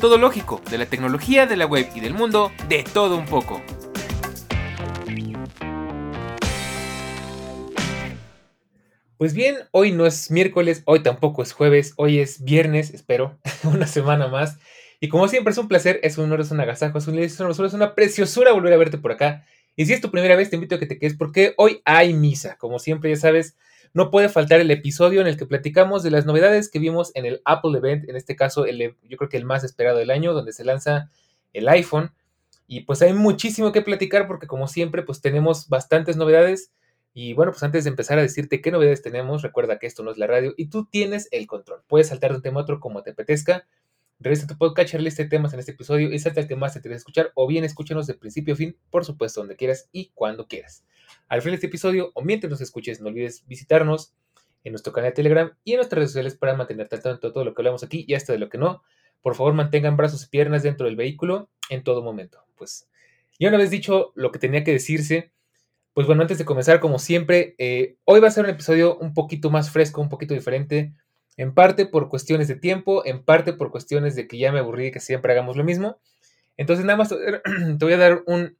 Todo lógico, de la tecnología, de la web y del mundo, de todo un poco. Pues bien, hoy no es miércoles, hoy tampoco es jueves, hoy es viernes, espero, una semana más. Y como siempre es un placer, es un honor, es un agasajo, es un, es es una preciosura volver a verte por acá. Y si es tu primera vez, te invito a que te quedes porque hoy hay misa. Como siempre, ya sabes, no puede faltar el episodio en el que platicamos de las novedades que vimos en el Apple Event, en este caso, el, yo creo que el más esperado del año, donde se lanza el iPhone. Y pues hay muchísimo que platicar porque como siempre, pues tenemos bastantes novedades. Y bueno, pues antes de empezar a decirte qué novedades tenemos, recuerda que esto no es la radio y tú tienes el control. Puedes saltar de un tema a otro como te apetezca. Revisa tu podcast, lista de temas en este episodio y salta el que más te quieres escuchar o bien escúchanos de principio a fin, por supuesto, donde quieras y cuando quieras. Al final de este episodio o mientras nos escuches, no olvides visitarnos en nuestro canal de Telegram y en nuestras redes sociales para mantenerte al tanto de todo lo que hablamos aquí y hasta de lo que no. Por favor, mantengan brazos y piernas dentro del vehículo en todo momento. Pues ya una vez dicho lo que tenía que decirse, pues bueno, antes de comenzar, como siempre, eh, hoy va a ser un episodio un poquito más fresco, un poquito diferente, en parte por cuestiones de tiempo, en parte por cuestiones de que ya me aburrí que siempre hagamos lo mismo. Entonces, nada más te voy a dar un,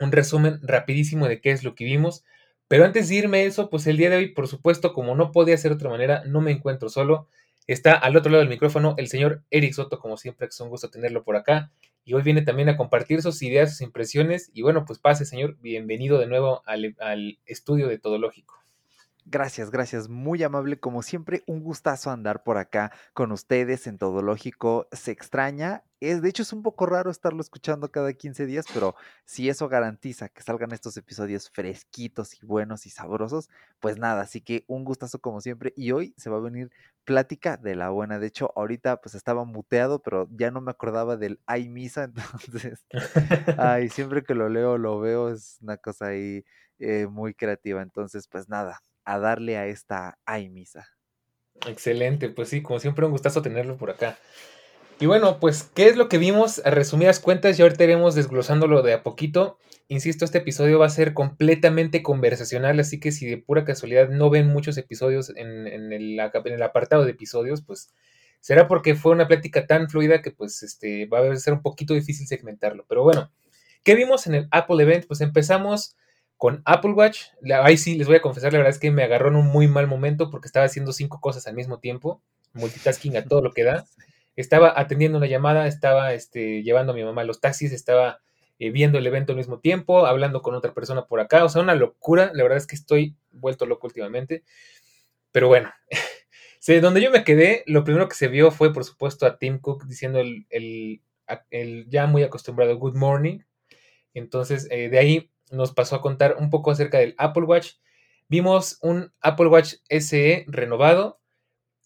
un resumen rapidísimo de qué es lo que vimos. Pero antes de irme a eso, pues el día de hoy, por supuesto, como no podía ser de otra manera, no me encuentro solo. Está al otro lado del micrófono el señor Eric Soto, como siempre, es un gusto tenerlo por acá y hoy viene también a compartir sus ideas, sus impresiones. Y bueno, pues pase, señor, bienvenido de nuevo al, al estudio de Todo Lógico. Gracias, gracias. Muy amable, como siempre, un gustazo andar por acá con ustedes en Todo Lógico. Se extraña. Es, de hecho, es un poco raro estarlo escuchando cada 15 días, pero si eso garantiza que salgan estos episodios fresquitos y buenos y sabrosos, pues nada, así que un gustazo como siempre. Y hoy se va a venir plática de la buena. De hecho, ahorita pues estaba muteado, pero ya no me acordaba del ay misa, entonces, ay, siempre que lo leo, lo veo, es una cosa ahí eh, muy creativa. Entonces, pues nada, a darle a esta ay misa. Excelente, pues sí, como siempre un gustazo tenerlo por acá. Y bueno, pues, ¿qué es lo que vimos? A resumidas cuentas, ya ahorita iremos desglosándolo de a poquito. Insisto, este episodio va a ser completamente conversacional, así que si de pura casualidad no ven muchos episodios en, el, en el, apartado de episodios, pues será porque fue una plática tan fluida que pues este, va a ser un poquito difícil segmentarlo. Pero bueno, ¿qué vimos en el Apple Event? Pues empezamos con Apple Watch, ahí sí les voy a confesar, la verdad es que me agarró en un muy mal momento porque estaba haciendo cinco cosas al mismo tiempo, multitasking a todo lo que da. Estaba atendiendo una llamada, estaba este, llevando a mi mamá a los taxis, estaba eh, viendo el evento al mismo tiempo, hablando con otra persona por acá, o sea, una locura, la verdad es que estoy vuelto loco últimamente. Pero bueno, donde yo me quedé, lo primero que se vio fue, por supuesto, a Tim Cook diciendo el, el, ya muy acostumbrado Good Morning. Entonces, eh, de ahí nos pasó a contar un poco acerca del Apple Watch. Vimos un Apple Watch SE renovado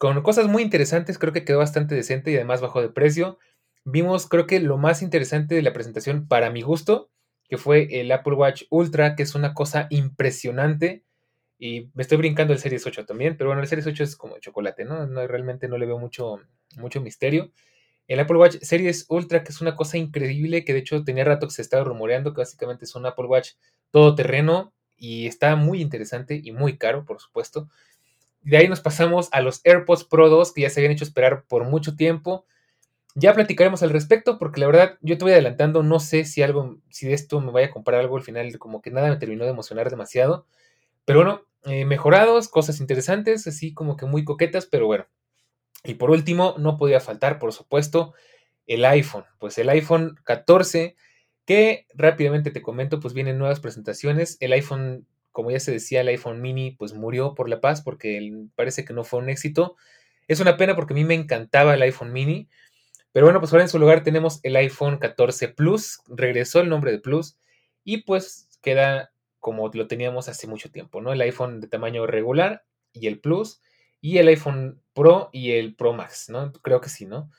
con cosas muy interesantes, creo que quedó bastante decente y además bajó de precio. Vimos, creo que lo más interesante de la presentación para mi gusto, que fue el Apple Watch Ultra, que es una cosa impresionante. Y me estoy brincando el Series 8 también, pero bueno, el Series 8 es como chocolate, ¿no? no realmente no le veo mucho, mucho misterio. El Apple Watch Series Ultra, que es una cosa increíble, que de hecho tenía rato que se estaba rumoreando, que básicamente es un Apple Watch todoterreno y está muy interesante y muy caro, por supuesto. De ahí nos pasamos a los AirPods Pro 2, que ya se habían hecho esperar por mucho tiempo. Ya platicaremos al respecto, porque la verdad yo te voy adelantando, no sé si algo, si de esto me vaya a comprar algo al final, como que nada me terminó de emocionar demasiado. Pero bueno, eh, mejorados, cosas interesantes, así como que muy coquetas, pero bueno, y por último, no podía faltar, por supuesto, el iPhone. Pues el iPhone 14, que rápidamente te comento, pues vienen nuevas presentaciones. El iPhone, como ya se decía, el iPhone mini, pues murió por la paz porque parece que no fue un éxito. Es una pena porque a mí me encantaba el iPhone mini. Pero bueno, pues ahora en su lugar tenemos el iPhone 14 Plus. Regresó el nombre de Plus. Y pues queda como lo teníamos hace mucho tiempo, ¿no? El iPhone de tamaño regular y el Plus y el iPhone Pro y el Pro Max, ¿no? Creo que sí, ¿no?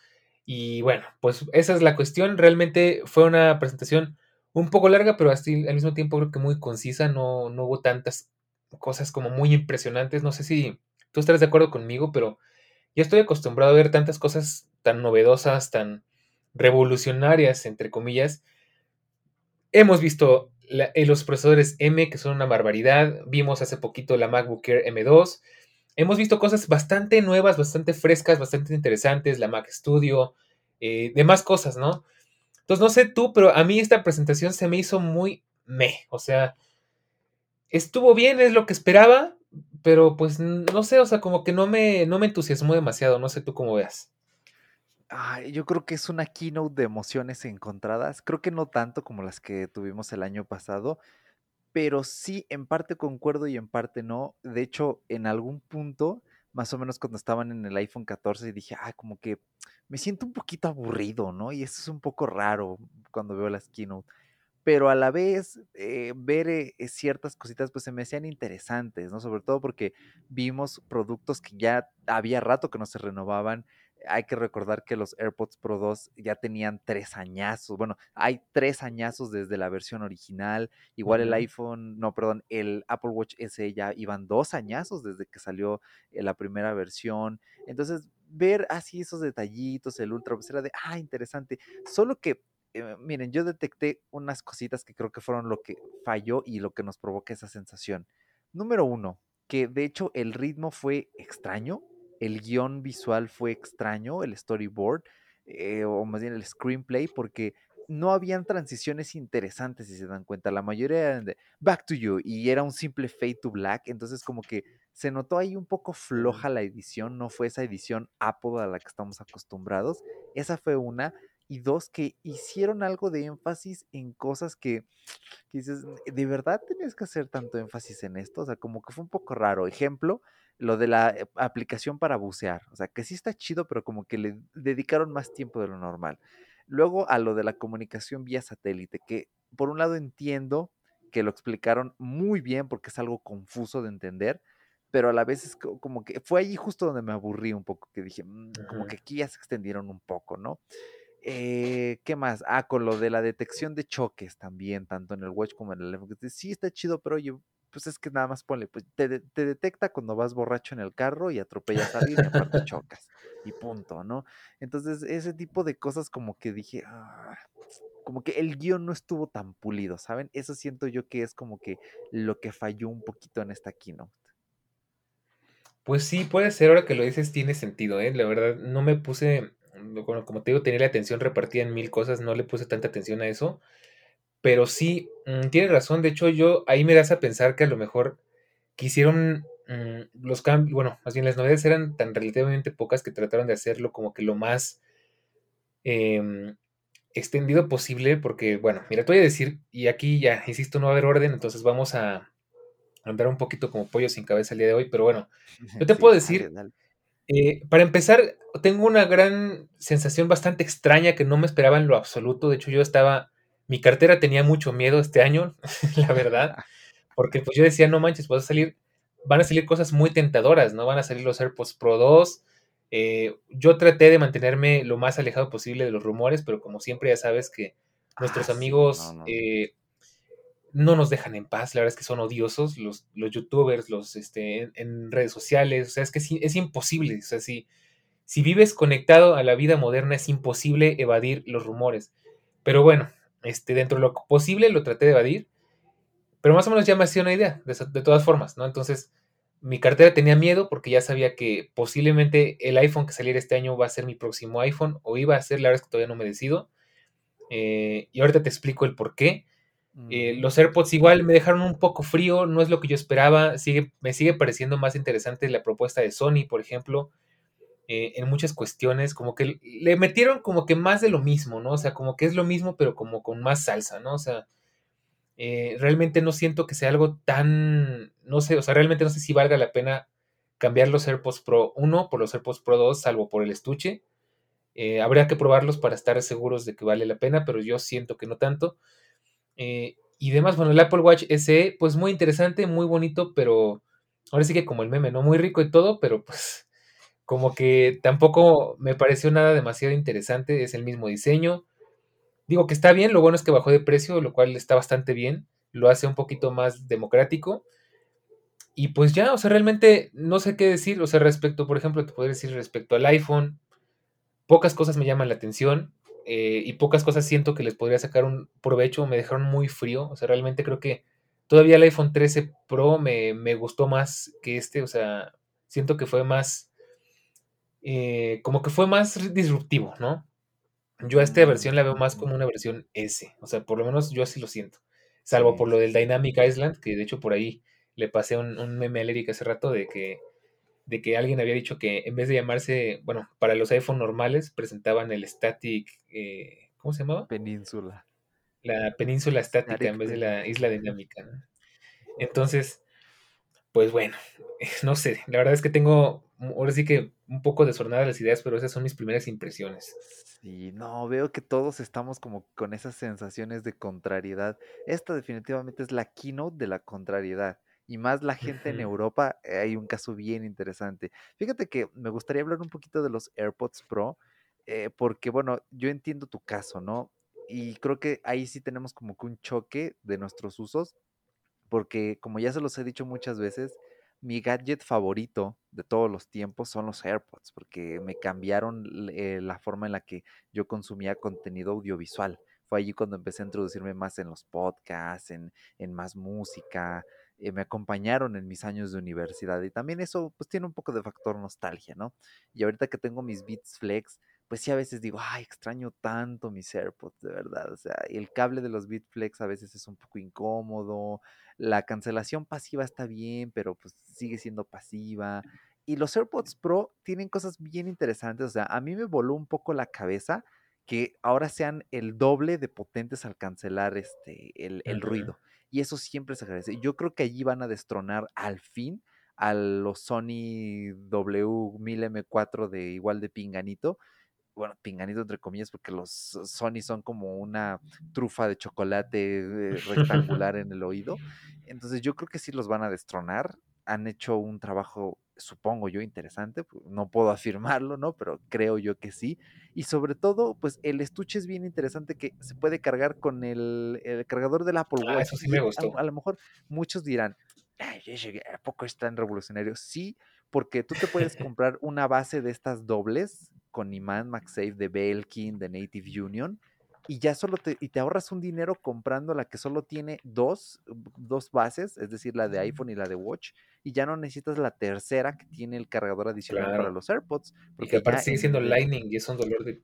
Y bueno, pues esa es la cuestión. Realmente fue una presentación un poco larga, pero al mismo tiempo creo que muy concisa, no, no hubo tantas cosas como muy impresionantes. No sé si tú estarás de acuerdo conmigo, pero ya estoy acostumbrado a ver tantas cosas tan novedosas, tan revolucionarias, entre comillas. Hemos visto eh, los procesadores M, que son una barbaridad. Vimos hace poquito la MacBook Air M2. Hemos visto cosas bastante nuevas, bastante frescas, bastante interesantes, la Mac Studio, eh, demás cosas, ¿no? Entonces, no sé tú, pero a mí esta presentación se me hizo muy meh. O sea, estuvo bien, es lo que esperaba, pero pues no sé, o sea, como que no me, no me entusiasmó demasiado. No sé tú cómo veas. yo creo que es una keynote de emociones encontradas. Creo que no tanto como las que tuvimos el año pasado, pero sí, en parte concuerdo y en parte no. De hecho, en algún punto, más o menos cuando estaban en el iPhone 14, dije, ah, como que me siento un poquito aburrido, ¿no? Y eso es un poco raro cuando veo las keynote. Pero a la vez, eh, ver eh, ciertas cositas, pues se me hacían interesantes, ¿no? Sobre todo porque vimos productos que ya había rato que no se renovaban hay que recordar que los AirPods Pro 2 ya tenían tres añazos. Bueno, hay tres añazos desde la versión original. Igual el iPhone, no, perdón, el Apple Watch SE ya iban dos añazos desde que salió eh, la primera versión. Entonces, ver así esos detallitos, el Ultra, pues era de, ah, interesante. Solo que, eh, miren, yo detecté unas cositas que creo que fueron lo que falló y lo que nos provoca esa sensación. Número uno, que de hecho el ritmo fue extraño el guion visual fue extraño, el storyboard, eh, o más bien el screenplay, porque no habían transiciones interesantes, si se dan cuenta. La mayoría eran de Back to You y era un simple Fade to Black. Entonces, como que se notó ahí un poco floja la edición. No fue esa edición Apple a la que estamos acostumbrados. Esa fue una. Y dos, que hicieron algo de énfasis en cosas que, que dices, ¿de verdad tenías que hacer tanto énfasis en esto? O sea, como que fue un poco raro. Ejemplo, lo de la eh, aplicación para bucear. O sea, que sí está chido, pero como que le dedicaron más tiempo de lo normal. Luego a lo de la comunicación vía satélite, que por un lado entiendo que lo explicaron muy bien porque es algo confuso de entender, pero a la vez es como que fue allí justo donde me aburrí un poco, que dije, mm, como que aquí ya se extendieron un poco, ¿no? Eh, ¿Qué más? Ah, con lo de la detección de choques también, tanto en el Watch como en el iPhone. Sí, está chido, pero oye, pues es que nada más ponle, pues te, detecta cuando vas borracho en el carro y atropellas a alguien y aparte chocas. Y punto, ¿no? Entonces, ese tipo de cosas como que dije, ah, como que el guion no estuvo tan pulido, ¿saben? Eso siento yo que es como que lo que falló un poquito en esta keynote. Pues sí, puede ser, ahora que lo dices, tiene sentido, ¿eh? La verdad, no me puse, bueno, como te digo, tenía la atención repartida en mil cosas, no le puse tanta atención a eso. Pero sí, mm, tienes razón. De hecho, yo ahí me das a pensar que a lo mejor quisieron mm, los cambios, bueno, más bien las novedades eran tan relativamente pocas que trataron de hacerlo como que lo más em, extendido posible, porque, bueno, mira, te voy a decir, y aquí ya, insisto, no va a haber orden, entonces vamos a andar un poquito como pollo sin cabeza el día de hoy, pero bueno, yo te puedo decir, eh, para empezar, tengo una gran sensación bastante extraña que no me esperaba en lo absoluto, de hecho yo estaba mi cartera tenía mucho miedo este año, la verdad, porque pues yo decía, no manches, vas a salir, van a salir cosas muy tentadoras, ¿no? Van a salir los AirPods Pro 2. Eh, yo traté de mantenerme lo más alejado posible de los rumores, pero como siempre ya sabes que nuestros ah, amigos eh, no, nos dejan en paz, la verdad es que son odiosos, los, los youtubers, los este, en, redes sociales, o sea, es que es, imposible, o sea, si, si vives conectado a la vida moderna es imposible evadir los rumores. Pero bueno, este, dentro de lo posible lo traté de evadir, pero más o menos ya me hacía una idea, de, todas formas, ¿no? Entonces, mi cartera tenía miedo porque ya sabía que posiblemente el iPhone que saliera este año va a ser mi próximo iPhone, o iba a ser, la verdad es que todavía no me decido. Eh, y ahorita te explico el por qué. Eh, los AirPods igual me dejaron un poco frío, no es lo que yo esperaba, sigue, me sigue pareciendo más interesante la propuesta de Sony, por ejemplo. Eh, en muchas cuestiones, como que le metieron como que más de lo mismo, ¿no? O sea, como que es lo mismo, pero como con más salsa, ¿no? O sea, eh, realmente no siento que sea algo tan, no sé, o sea, realmente no sé si valga la pena cambiar los AirPods Pro 1 por los AirPods Pro 2, salvo por el estuche. Eh, habría que probarlos para estar seguros de que vale la pena, pero yo siento que no tanto. y demás, bueno, el Apple Watch SE, pues muy interesante, muy bonito, pero ahora sí que como el meme, ¿no? Muy rico y todo, pero pues como que tampoco me pareció nada demasiado interesante, es el mismo diseño. Digo que está bien, lo bueno es que bajó de precio, lo cual está bastante bien, lo hace un poquito más democrático. Y pues ya, o sea, realmente no sé qué decir, o sea, respecto, por ejemplo, te podría decir respecto al iPhone, pocas cosas me llaman la atención eh, y pocas cosas siento que les podría sacar un provecho, me dejaron muy frío, o sea, realmente creo que todavía el iPhone 13 Pro me, me gustó más que este, o sea, siento que fue más, eh, como que fue más disruptivo, ¿no? Yo a esta versión la veo más como Mm. una versión S, o sea, por lo menos yo así lo siento, salvo por lo del. Dynamic Island, que de hecho por ahí le pasé un, un meme a Eric hace rato de que, de que alguien había dicho que en vez de llamarse, bueno, para los iPhone normales presentaban el Static, eh, ¿cómo se llamaba? Península. La península estática en vez de la isla dinámica, ¿no? Entonces, pues bueno, no sé, la verdad es que tengo, ahora sí que un poco desordenadas las ideas, pero esas son mis primeras impresiones. Sí, no, veo que todos estamos como con esas sensaciones de contrariedad. Esta definitivamente es la keynote de la contrariedad. Y más la gente en Europa, eh, hay un caso bien interesante. Fíjate que me gustaría hablar un poquito de los AirPods Pro, eh, porque bueno, yo entiendo tu caso, ¿no? Y creo que ahí sí tenemos como que un choque de nuestros usos porque como ya se los he dicho muchas veces, mi gadget favorito de todos los tiempos son los AirPods, porque me cambiaron eh, la forma en la que yo consumía contenido audiovisual. Fue allí cuando empecé a introducirme más en los podcasts, en, en más música, eh, me acompañaron en mis años de universidad y también eso pues tiene un poco de factor nostalgia, ¿no? Y ahorita que tengo mis Beats Flex, pues sí a veces digo, ay, extraño tanto mis AirPods, de verdad, o sea, el cable de los Beats Flex a veces es un poco incómodo, la cancelación pasiva está bien, pero pues sigue siendo pasiva. Y los AirPods Pro tienen cosas bien interesantes. O sea, a mí me voló un poco la cabeza que ahora sean el doble de potentes al cancelar este, el, el ruido. Y eso siempre se agradece. Yo creo que allí van a destronar al fin a los Sony W1000M4 de igual de pinganito, bueno, pinganito entre comillas, porque los Sony son como una trufa de chocolate eh, rectangular en el oído. Entonces yo creo que sí los van a destronar. Han hecho un trabajo, supongo yo, interesante. No puedo afirmarlo, ¿no? Pero creo yo que sí. Y sobre todo, pues el estuche es bien interesante que se puede cargar con el, el cargador del Apple Ah, Watch. eso sí me a, gustó. a lo mejor muchos dirán, "Ay, ¿a poco es tan revolucionario? Sí, porque tú te puedes comprar una base de estas dobles con imán MagSafe de Belkin, de Native Union, y ya solo te, y te ahorras un dinero comprando la que solo tiene dos, dos bases, es decir, la de iPhone y la de Watch, y ya no necesitas la tercera que tiene el cargador adicional para los AirPods, Y que porque aparte sigue en siendo Lightning y es un dolor de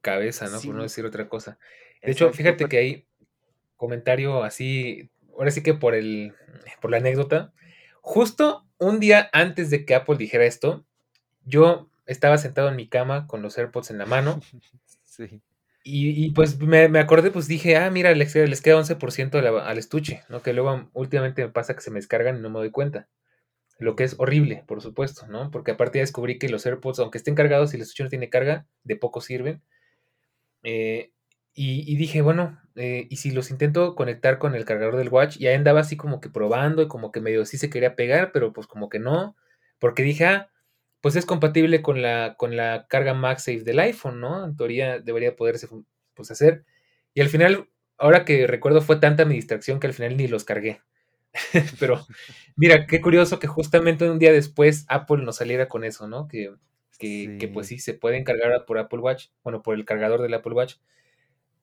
cabeza, ¿no? Por no decir otra cosa. De hecho, fíjate pero que ahí, comentario así, ahora sí que por el, por la anécdota, justo un día antes de que Apple dijera esto, yo estaba sentado en mi cama con los AirPods en la mano sí, y, y, pues me, me acordé, pues dije, ah, mira, les, queda- les queda 11% a la- al estuche, ¿no? Que luego últimamente me pasa que se me descargan y no me doy cuenta. Lo que es horrible, por supuesto, ¿no? Porque aparte ya descubrí que los AirPods, aunque estén cargados y el estuche no tiene carga, de poco sirven. Eh, y, y dije, bueno, eh, ¿y si los intento conectar con el cargador del Watch? Y ahí andaba así como que probando y como que medio sí se quería pegar, pero pues como que no. Porque dije, ah, pues es compatible con la, con la carga MagSafe del iPhone, ¿no? En teoría debería poderse pues, hacer. Y al final, ahora que recuerdo, fue tanta mi distracción que al final ni los cargué. Pero mira, qué curioso que justamente un día después Apple nos saliera con eso, ¿no? Que, que, que pues sí. sí, se pueden cargar por Apple Watch, bueno, por el cargador del Apple Watch.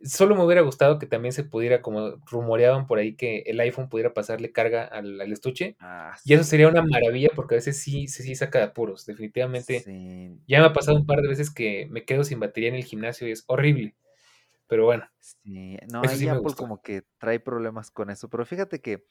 Solo me hubiera gustado que también se pudiera, como rumoreaban por ahí, que el iPhone pudiera pasarle carga al, al estuche. Ah, Y eso sería una maravilla porque a veces sí, sí, sí saca de apuros. Definitivamente. sí. Ya me ha pasado un par de veces que me quedo sin batería en el gimnasio y es horrible. Pero bueno, Sí, no, ahí sí Apple gustó. como que trae problemas con eso, pero fíjate que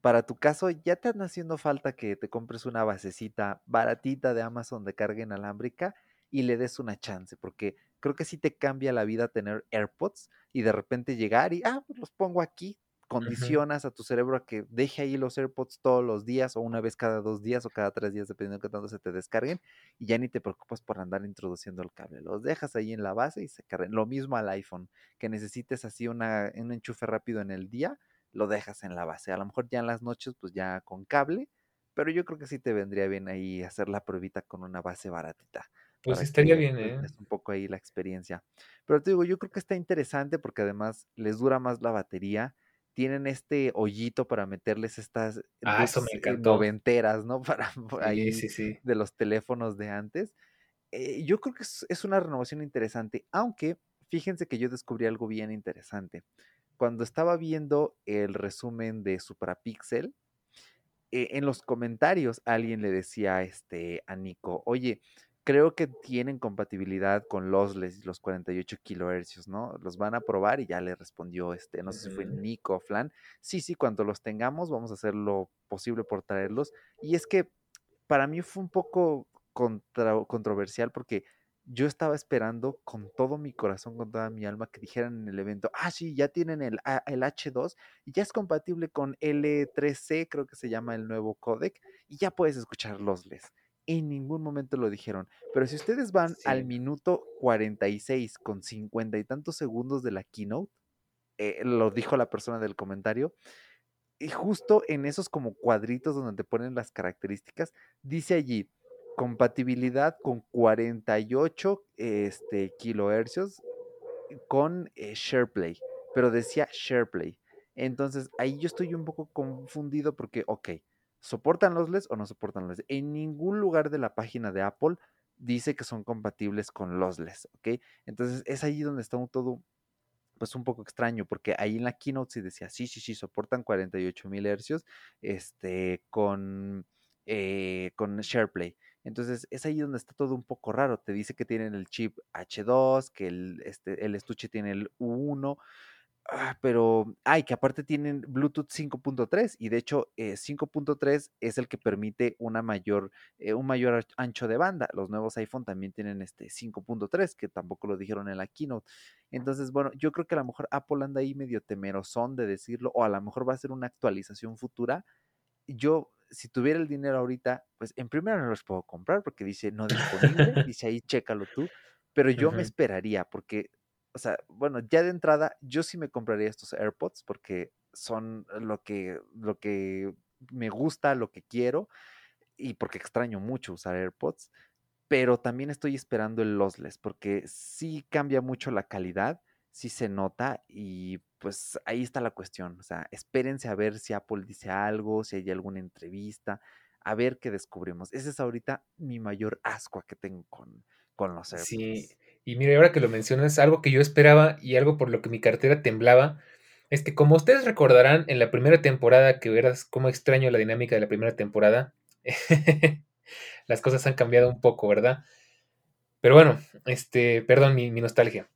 para tu caso ya te anda haciendo falta que te compres una basecita baratita de Amazon de carga inalámbrica y le des una chance, porque creo que sí te cambia la vida tener AirPods y de repente llegar y, ah, pues los pongo aquí, condicionas a tu cerebro a que deje ahí los AirPods todos los días o una vez cada dos días o cada tres días, dependiendo de qué tanto se te descarguen y ya ni te preocupas por andar introduciendo el cable, los dejas ahí en la base y se cargan. Lo mismo al iPhone que necesites así una, un enchufe rápido en el día, lo dejas en la base. A lo mejor ya en las noches, pues ya con cable, pero yo creo que sí te vendría bien ahí hacer la pruebita con una base baratita. Pues estaría bien, ¿eh? un poco ahí la experiencia. Pero te digo, yo creo que está interesante porque además les dura más la batería. Tienen este hoyito para meterles estas Ah, eso me eh, noventeras, ¿no? Para Sí, ahí sí, sí. de los teléfonos de antes. Eh, yo creo que es, es una renovación interesante, aunque fíjense que yo descubrí algo bien interesante. Cuando estaba viendo el resumen de Suprapixel, eh, en los comentarios alguien le decía este, a Nico, oye, creo que tienen compatibilidad con lossless y los 48 kilohercios, ¿no? Los van a probar y ya le respondió, este, no sé si fue. Nico o Flan, sí, sí, cuando los tengamos vamos a hacer lo posible por traerlos. Y es que para mí fue un poco contra- controversial porque yo estaba esperando con todo mi corazón, con toda mi alma, que dijeran en el evento, ah, sí, ya tienen el, el H2 y ya es compatible con L3C, creo que se llama el nuevo codec, y ya puedes escuchar lossless. En ningún momento lo dijeron. Pero si ustedes van al minuto 46 con 50 y tantos segundos de la keynote, eh, lo dijo la persona del comentario, y justo en esos como cuadritos donde te ponen las características, dice allí compatibilidad con 48 este, kilohercios con eh, SharePlay, pero decía SharePlay. Entonces ahí yo estoy un poco confundido porque, ok, ¿soportan los LEDs o no soportan los LEDs? En ningún lugar de la página de Apple dice que son compatibles con los LEDs, ¿ok? Entonces es ahí donde está todo pues un poco extraño, porque ahí en la keynote sí decía, sí, sí, sí, soportan 48 mil hercios este, con, eh, con SharePlay. Entonces es ahí donde está todo un poco raro. Te dice que tienen el chip H2, que el, este, el estuche tiene el U1, Ah, pero, ay, que aparte tienen Bluetooth 5.3 y de hecho eh, 5.3 es el que permite una mayor, eh, un mayor ancho de banda. Los nuevos iPhone también tienen este 5.3, que tampoco lo dijeron en la keynote. Entonces, bueno, yo creo que a lo mejor Apple anda ahí medio temerosón de decirlo, o a lo mejor va a ser una actualización futura. Yo, si tuviera el dinero ahorita, pues en primera no los puedo comprar porque dice no disponible, dice ahí, chécalo tú, pero yo me esperaría porque o sea, bueno, ya de entrada, yo sí me compraría estos AirPods porque son lo que, lo que me gusta, lo que quiero y porque extraño mucho usar AirPods, pero también estoy esperando el lossless porque sí cambia mucho la calidad, sí se nota y pues ahí está la cuestión. O sea, espérense a ver si Apple dice algo, si hay alguna entrevista, a ver qué descubrimos. Ese es ahorita mi mayor asco que tengo con, con los Sí, AirPods. Y mire, ahora que lo mencionas, algo que yo esperaba y algo por lo que mi cartera temblaba, es que como ustedes recordarán en la primera temporada, que verás cómo extraño la dinámica de la primera temporada, las cosas han cambiado un poco, ¿verdad? Pero bueno, este, perdón mi, mi nostalgia.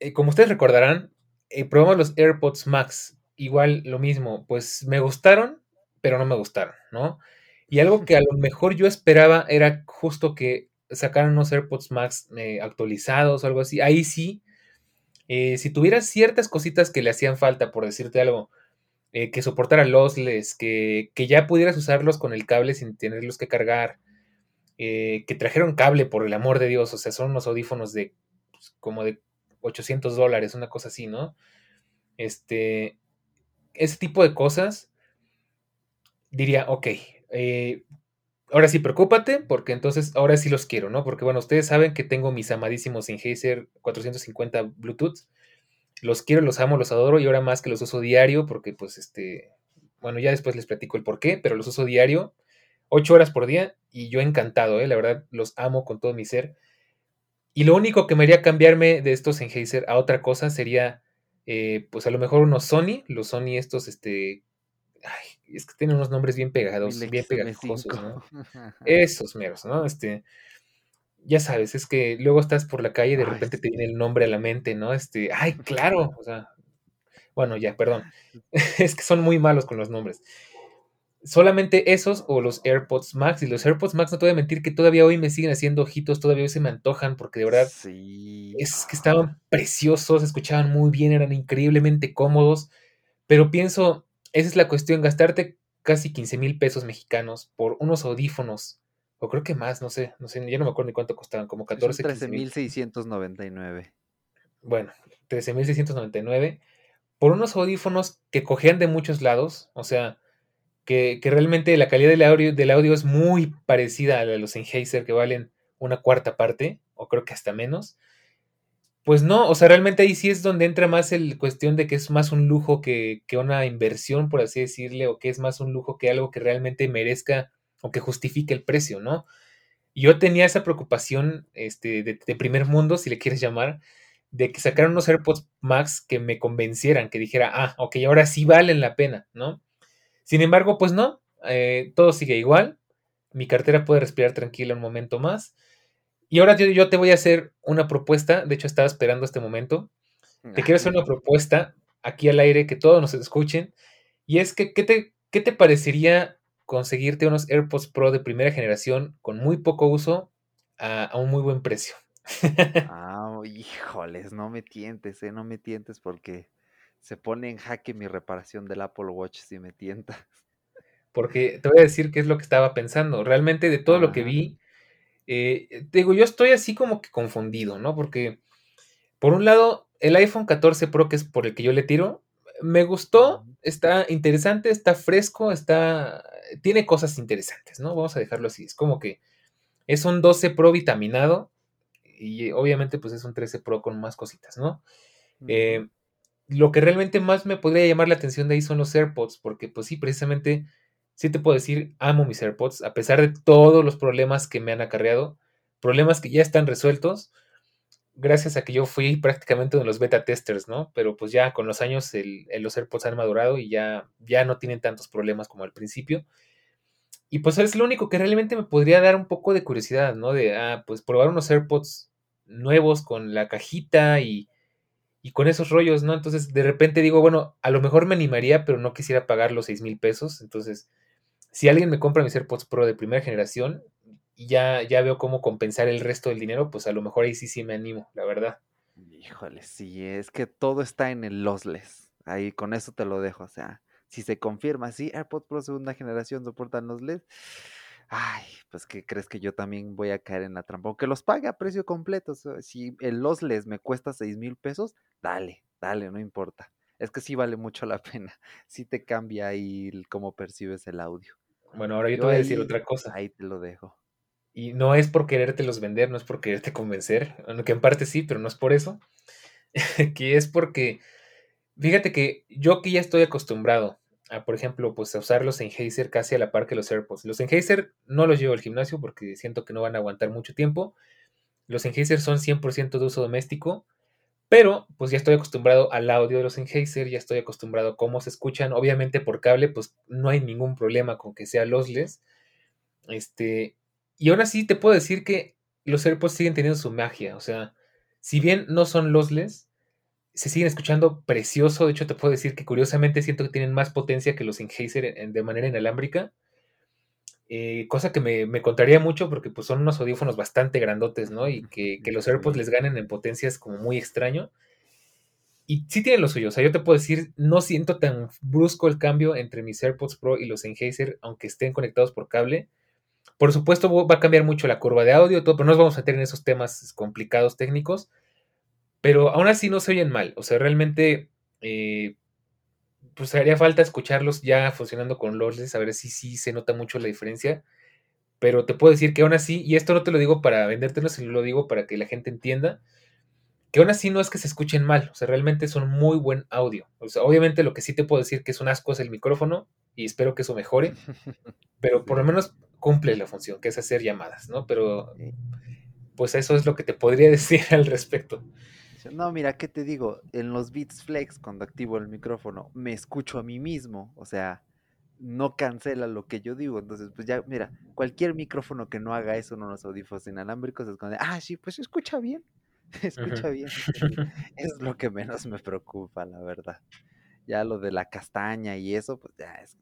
Eh, como ustedes recordarán, eh, probamos los AirPods Max, igual lo mismo, pues me gustaron, pero no me gustaron, ¿no? Y algo que a lo mejor yo esperaba era justo que sacaran unos AirPods Max eh, actualizados o algo así. Ahí sí, eh, si tuviera ciertas cositas que le hacían falta, por decirte algo, eh, que soportara lossless, que, que ya pudieras usarlos con el cable sin tenerlos que cargar, que trajeron cable, por el amor de Dios, o sea, son unos audífonos de pues, como de 800 dólares, una cosa así, ¿no? Este, ese tipo de cosas, diría, ok, ahora sí, preocúpate, porque entonces ahora sí los quiero, ¿no? Porque bueno, ustedes saben que tengo mis amadísimos Sennheiser 450 Bluetooth, los quiero, los amo, los adoro, y ahora más que los uso diario, porque pues este, bueno, ya después les platico el por qué, pero los uso diario, 8 horas por día, y yo encantado, ¿eh? La verdad, los amo con todo mi ser. Y lo único que me haría cambiarme de estos Sennheiser a otra cosa sería, eh, pues a lo mejor unos Sony, los Sony estos, este, ay, es que tienen unos nombres bien pegados, bien pegajosos, 1000XM5. ¿no? Esos meros, ¿no? Este, ya sabes, es que luego estás por la calle y de Ay, repente te viene el nombre a la mente, ¿no? Este, ay, claro, o sea, bueno, ya, perdón, es que son muy malos con los nombres. Solamente esos o los AirPods Max. Y los AirPods Max, no te voy a mentir que todavía hoy me siguen haciendo ojitos, todavía hoy se me antojan, porque de verdad Sí. es que estaban preciosos, escuchaban muy bien, eran increíblemente cómodos. Pero pienso, esa es la cuestión, gastarte casi 15 mil pesos mexicanos por unos audífonos, o creo que más, no sé, no sé, ya no me acuerdo ni cuánto costaban, como Sí, son 14, 15 mil. 13,699. Bueno, 13.699 por unos audífonos que cogían de muchos lados, o sea, que, que realmente la calidad del audio, del audio es muy parecida a la de los Sennheiser que valen una cuarta parte, o creo que hasta menos. Pues no, o sea, realmente ahí sí es donde entra más el cuestión de que es más un lujo que, que una inversión, por así decirle, o que es más un lujo que algo que realmente merezca o que justifique el precio, ¿no? yo tenía esa preocupación este, de, primer mundo, si le quieres llamar, de que sacaran unos AirPods Max que me convencieran, que dijera, ah, ok, ahora sí valen la pena, ¿no? Sin embargo, pues no, eh, todo sigue igual, mi cartera puede respirar tranquila un momento más. Y ahora yo, yo, te voy a hacer una propuesta, de hecho estaba esperando este momento, te quiero hacer una propuesta aquí al aire, que todos nos escuchen, y es que, ¿qué te, qué te parecería conseguirte unos AirPods Pro de primera generación con muy poco uso a, a un muy buen precio? ah, híjoles, no me tientes, eh, no me tientes porque se pone en jaque mi reparación del Apple Watch si me tientas. Porque te voy a decir qué es lo que estaba pensando. Realmente de todo lo que vi, eh, digo, yo estoy así como que confundido, ¿no? Porque, por un lado, el iPhone 14 Pro, que es por el que yo le tiro, me gustó, está interesante, está fresco, está, tiene cosas interesantes, ¿no? Vamos a dejarlo así. Es como que es un 12 Pro vitaminado y obviamente pues es un 13 Pro con más cositas, ¿no? Eh, lo que realmente más me podría llamar la atención de ahí son los AirPods, porque pues sí, precisamente sí te puedo decir, amo mis AirPods, a pesar de todos los problemas que me han acarreado, problemas que ya están resueltos, gracias a que yo fui prácticamente uno de los beta testers, ¿no? Pero pues ya con los años el, los AirPods han madurado y ya, ya no tienen tantos problemas como al principio. Y pues es lo único que realmente me podría dar un poco de curiosidad, ¿no? De, ah, pues probar unos AirPods nuevos con la cajita y, y con esos rollos, ¿no? Entonces de repente digo, bueno, a lo mejor me animaría, pero no quisiera pagar los 6 mil pesos. Entonces si alguien me compra mis AirPods Pro de primera generación ya, ya veo cómo compensar el resto del dinero, pues a lo mejor ahí sí sí me animo, la verdad. Híjole, sí, es que todo está en el lossless. Ahí con eso te lo dejo. O sea, si se confirma, sí, AirPods Pro segunda generación soportan lossless. Ay, pues que crees que yo también voy a caer en la trampa. Aunque los pague a precio completo. si el lossless me cuesta 6 mil pesos, dale, dale, no importa. Es que sí vale mucho la pena. Sí te cambia ahí cómo percibes el audio. Bueno, ahora yo, te voy a decir otra cosa. Ahí te lo dejo. Y no es por querértelos vender, no es por quererte convencer, aunque en parte sí, pero no es por eso. que es porque, fíjate que yo que ya estoy acostumbrado a, por ejemplo, pues a usar los Sennheiser casi a la par que los AirPods. Los Sennheiser no los llevo al gimnasio porque siento que no van a aguantar mucho tiempo. Los Sennheiser son 100% de uso doméstico pero pues ya estoy acostumbrado al audio de los Sennheiser, ya estoy acostumbrado a cómo se escuchan. Obviamente por cable pues no hay ningún problema con que sea lossless. Este, y aún así te puedo decir que los AirPods siguen teniendo su magia. O sea, si bien no son lossless, se siguen escuchando precioso. De hecho, te puedo decir que curiosamente siento que tienen más potencia que los Sennheiser de manera inalámbrica. Eh, cosa que me, me, contraría mucho porque pues son unos audífonos bastante grandotes, ¿no? Y que, que, los AirPods les ganen en potencia es como muy extraño. Y sí tienen lo suyo, o sea, yo te puedo decir, no siento tan brusco el cambio entre mis AirPods Pro y los Sennheiser, aunque estén conectados por cable. Por supuesto va a cambiar mucho la curva de audio, todo, pero no nos vamos a meter en esos temas complicados técnicos. Pero aún así no se oyen mal, o sea, realmente eh, pues haría falta escucharlos ya funcionando con lossless, a ver si sí se nota mucho la diferencia. Pero te puedo decir que aún así, y esto no te lo digo para vendértelo, sino lo digo para que la gente entienda, que aún así no es que se escuchen mal, o sea, realmente son muy buen audio. O sea, obviamente lo que sí te puedo decir que es un asco es el micrófono, y espero que eso mejore, pero por lo menos cumple la función, que es hacer llamadas, ¿no? Pero pues eso es lo que te podría decir al respecto. No, mira, ¿qué te digo? En los Beats Flex, cuando activo el micrófono, me escucho a mí mismo. O sea, no cancela lo que yo digo. Entonces, pues ya, mira, cualquier micrófono que no haga eso en unos audífonos inalámbricos es como ah, sí, pues escucha bien. escucha bien. es lo que menos me preocupa, la verdad. Ya lo de la castaña y eso, pues ya es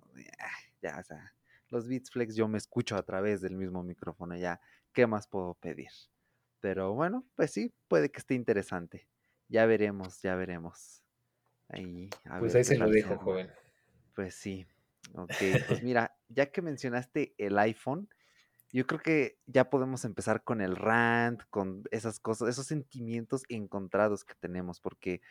ya, o sea, los Beats Flex yo me escucho a través del mismo micrófono, ya, ¿qué más puedo pedir? Pero bueno, pues sí, puede que esté interesante. Ya veremos, ya veremos. Ahí, pues ahí se lo dejo, joven. Pues sí. Ok, pues mira, ya que mencionaste el iPhone, yo creo que ya podemos empezar con el rant, con esas cosas, esos sentimientos encontrados que tenemos, porque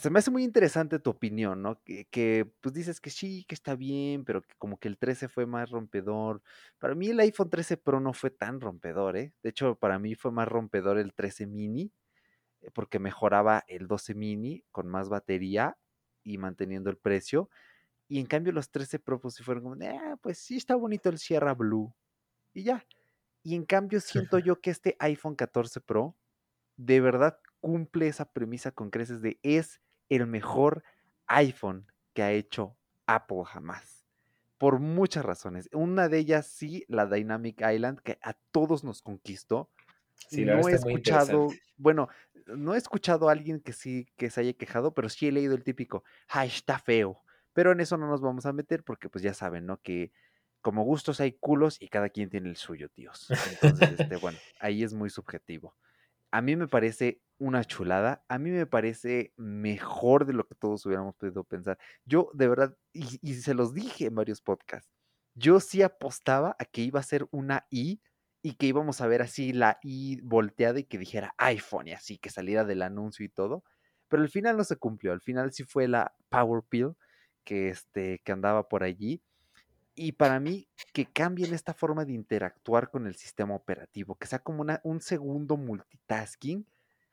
se me hace muy interesante tu opinión, ¿no? Que, que, pues dices que sí, que está bien, pero que como que el 13 fue más rompedor. Para mí el iPhone 13 Pro no fue tan rompedor, ¿eh? De hecho, para mí fue más rompedor el 13 mini, eh, porque mejoraba el 12 mini con más batería y manteniendo el precio. Y en cambio los 13 Pro pues fueron como, ah, pues sí está bonito el Sierra Blue. Y ya. Y en cambio siento yo que este iPhone 14 Pro de verdad cumple esa premisa con creces de es el mejor iPhone que ha hecho Apple jamás. Por muchas razones. Una de ellas sí, la Dynamic Island, que a todos nos conquistó. Sí, no he escuchado, bueno, no he escuchado a alguien que sí que se haya quejado, pero sí he leído el típico, ay, está feo. Pero en eso no nos vamos a meter porque pues ya saben, ¿no? Que como gustos hay culos y cada quien tiene el suyo, tíos. Entonces, este, bueno, ahí es muy subjetivo. A mí me parece una chulada. A mí me parece mejor de lo que todos hubiéramos podido pensar. Yo, de verdad, y, se los dije en varios podcasts, yo sí apostaba a que iba a ser una I y que íbamos a ver así la I volteada y que dijera iPhone y así, que saliera del anuncio y todo. Pero al final no se cumplió. Al final sí fue la Power Pill que, este, que andaba por allí y para mí, que cambien esta forma de interactuar con el sistema operativo, que sea como un segundo multitasking,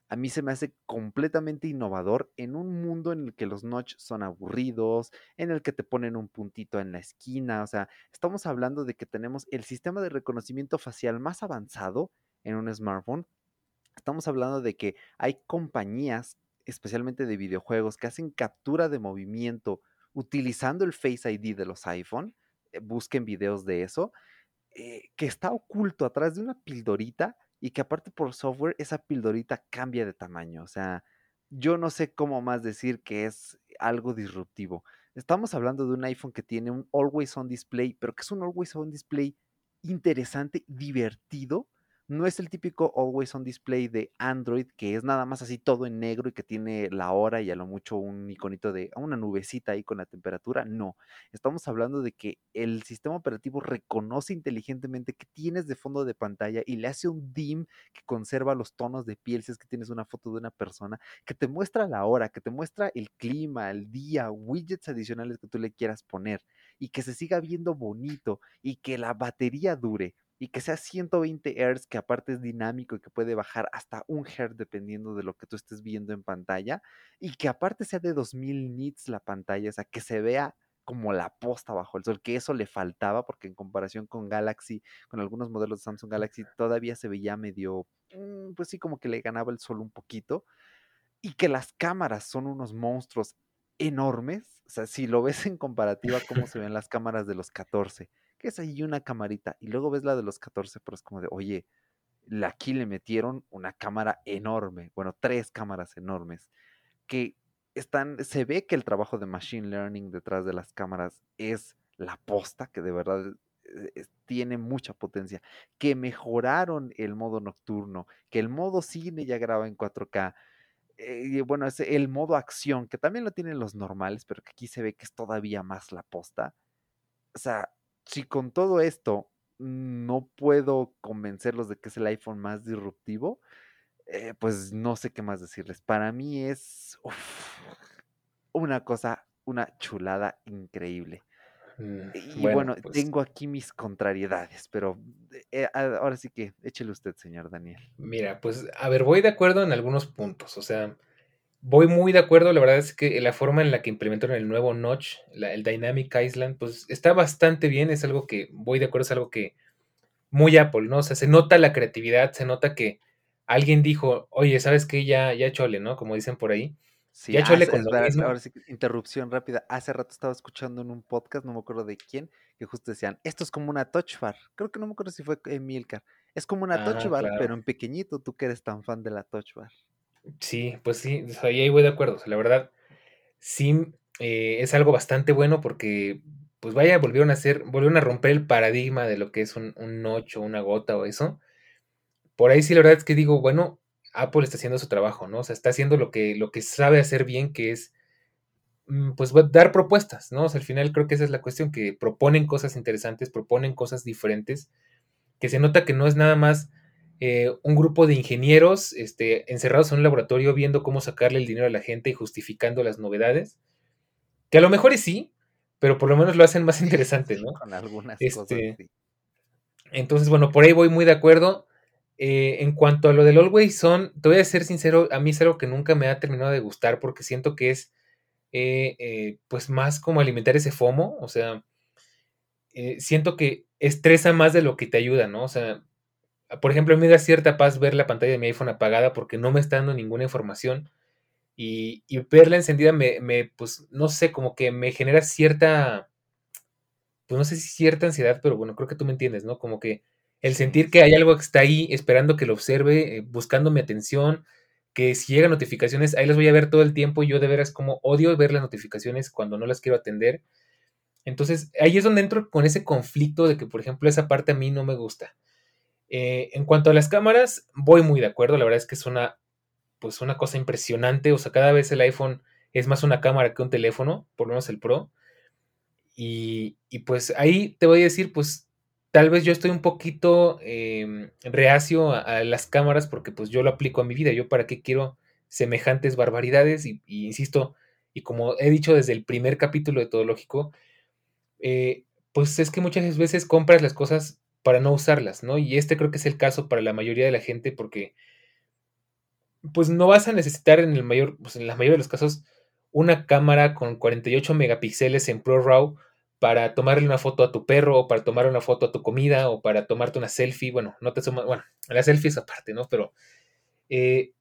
a mí se me hace completamente innovador en un mundo en el que los notch son aburridos, en el que te ponen un puntito en la esquina. O sea, estamos hablando de que tenemos el sistema de reconocimiento facial más avanzado en un smartphone. Estamos hablando de que hay compañías, especialmente de videojuegos, que hacen captura de movimiento utilizando el Face ID de los iPhone busquen videos de eso, eh, que está oculto atrás de una pildorita y que aparte por software esa pildorita cambia de tamaño. O sea, yo no sé cómo más decir que es algo disruptivo. Estamos hablando de un iPhone que tiene un always on display, pero que es un always on display interesante, divertido, no es el típico always on display de Android que es nada más así todo en negro y que tiene la hora y a lo mucho un iconito de una nubecita ahí con la temperatura. No, estamos hablando de que el sistema operativo reconoce inteligentemente que tienes de fondo de pantalla y le hace un dim que conserva los tonos de piel si es que tienes una foto de una persona, que te muestra la hora, que te muestra el clima, el día, widgets adicionales que tú le quieras poner y que se siga viendo bonito y que la batería dure y que sea 120 Hz, que aparte es dinámico y que puede bajar hasta un Hz dependiendo de lo que tú estés viendo en pantalla, y que aparte sea de 2000 nits la pantalla, o sea, que se vea como la posta bajo el sol, que eso le faltaba porque en comparación con Galaxy, con algunos modelos de Samsung Galaxy, todavía se veía medio, mm, pues sí, como que le ganaba el sol un poquito, y que las cámaras son unos monstruos enormes, o sea, si lo ves en comparativa cómo se ven las cámaras de los 14 que es ahí una camarita. Y luego ves la de los 14, pero es como de, oye, aquí le metieron una cámara enorme, bueno, tres cámaras enormes, que están, se ve que el trabajo de Machine Learning detrás de las cámaras es la posta, que de verdad eh, tiene mucha potencia, que mejoraron el modo nocturno, que el modo cine ya graba en 4K. Eh, bueno, es el modo acción, que también lo tienen los normales, pero que aquí se ve que es todavía más la posta. O sea, si con todo esto no puedo convencerlos de que es el iPhone más disruptivo, eh, pues no sé qué más decirles. Para mí es una cosa, una chulada increíble. Mm, y bueno, pues tengo aquí mis contrariedades, pero eh, ahora sí que échele usted, señor Daniel. Mira, pues a ver, voy de acuerdo en algunos puntos. O sea, voy muy de acuerdo, la verdad es que la forma en la que implementaron el nuevo Notch, el Dynamic Island, pues está bastante bien, es algo que voy de acuerdo, es algo que muy Apple, ¿no? O sea, se nota la creatividad, se nota que alguien dijo, oye, ¿sabes qué? Ya, ya chole, ¿no? Como dicen por ahí. Sí, ya chole con Ahora sí, interrupción rápida. Hace rato estaba escuchando en un podcast, no me acuerdo de quién, que justo decían, esto es como una touch bar. Creo que no me acuerdo si fue Emilcar. Es como una touch ah, bar, pero en pequeñito, tú que eres tan fan de la touch bar. Sí, pues sí, ahí voy de acuerdo. la verdad, sí eh, es algo bastante bueno porque, pues vaya, volvieron a hacer, volvieron a romper el paradigma de lo que es un, un o una gota o eso. Por ahí sí, la verdad es que digo, bueno, Apple está haciendo su trabajo, ¿no? O sea, está haciendo lo que, lo que sabe hacer bien, que es, mm, pues, dar propuestas, ¿no? O sea, al final creo que esa es la cuestión, que proponen cosas interesantes, proponen cosas diferentes, que se nota que no es nada más eh, un grupo de ingenieros este, encerrados en un laboratorio viendo cómo sacarle el dinero a la gente y justificando las novedades. Que a lo mejor es sí, pero por lo menos lo hacen más interesante, ¿no? Con algunas este, cosas. Entonces, bueno, por ahí voy muy de acuerdo. Eh, en cuanto a lo del Always Son, te voy a ser sincero, a mí es algo que nunca me ha terminado de gustar porque siento que es eh, pues más como alimentar ese FOMO, o sea, siento que estresa más de lo que te ayuda, ¿no? O sea, por ejemplo, a mí me da cierta paz ver la pantalla de mi iPhone apagada porque no me está dando ninguna información. Y, verla encendida me, pues, no sé, como que me genera cierta, pues no sé si cierta ansiedad, pero bueno, creo que tú me entiendes, ¿no? Como que el sentir que hay algo que está ahí esperando que lo observe, eh, buscando mi atención, que si llegan notificaciones, ahí las voy a ver todo el tiempo y yo de veras como odio ver las notificaciones cuando no las quiero atender. Entonces, ahí es donde entro con ese conflicto de que, por ejemplo, esa parte a mí no me gusta. Eh, en cuanto a las cámaras, voy muy de acuerdo. La verdad es que es una, pues una cosa impresionante. O sea, cada vez el iPhone es más una cámara que un teléfono, por lo menos el Pro. Y, pues ahí te voy a decir, pues tal vez yo estoy un poquito em, reacio a, las cámaras porque pues yo lo aplico a mi vida. Yo para qué quiero semejantes barbaridades y, insisto, y como he dicho desde el primer capítulo de Todo Lógico, eh, pues es que muchas veces compras las cosas para no usarlas, ¿no? Y este creo que es el caso para la mayoría de la gente porque pues no vas a necesitar en el mayor, pues en la mayoría de los casos una cámara con 48 megapíxeles en ProRAW para tomarle una foto a tu perro o para tomar una foto a tu comida o para tomarte una selfie. Bueno, no te suma, bueno, la selfie es aparte, ¿no? Pero eh,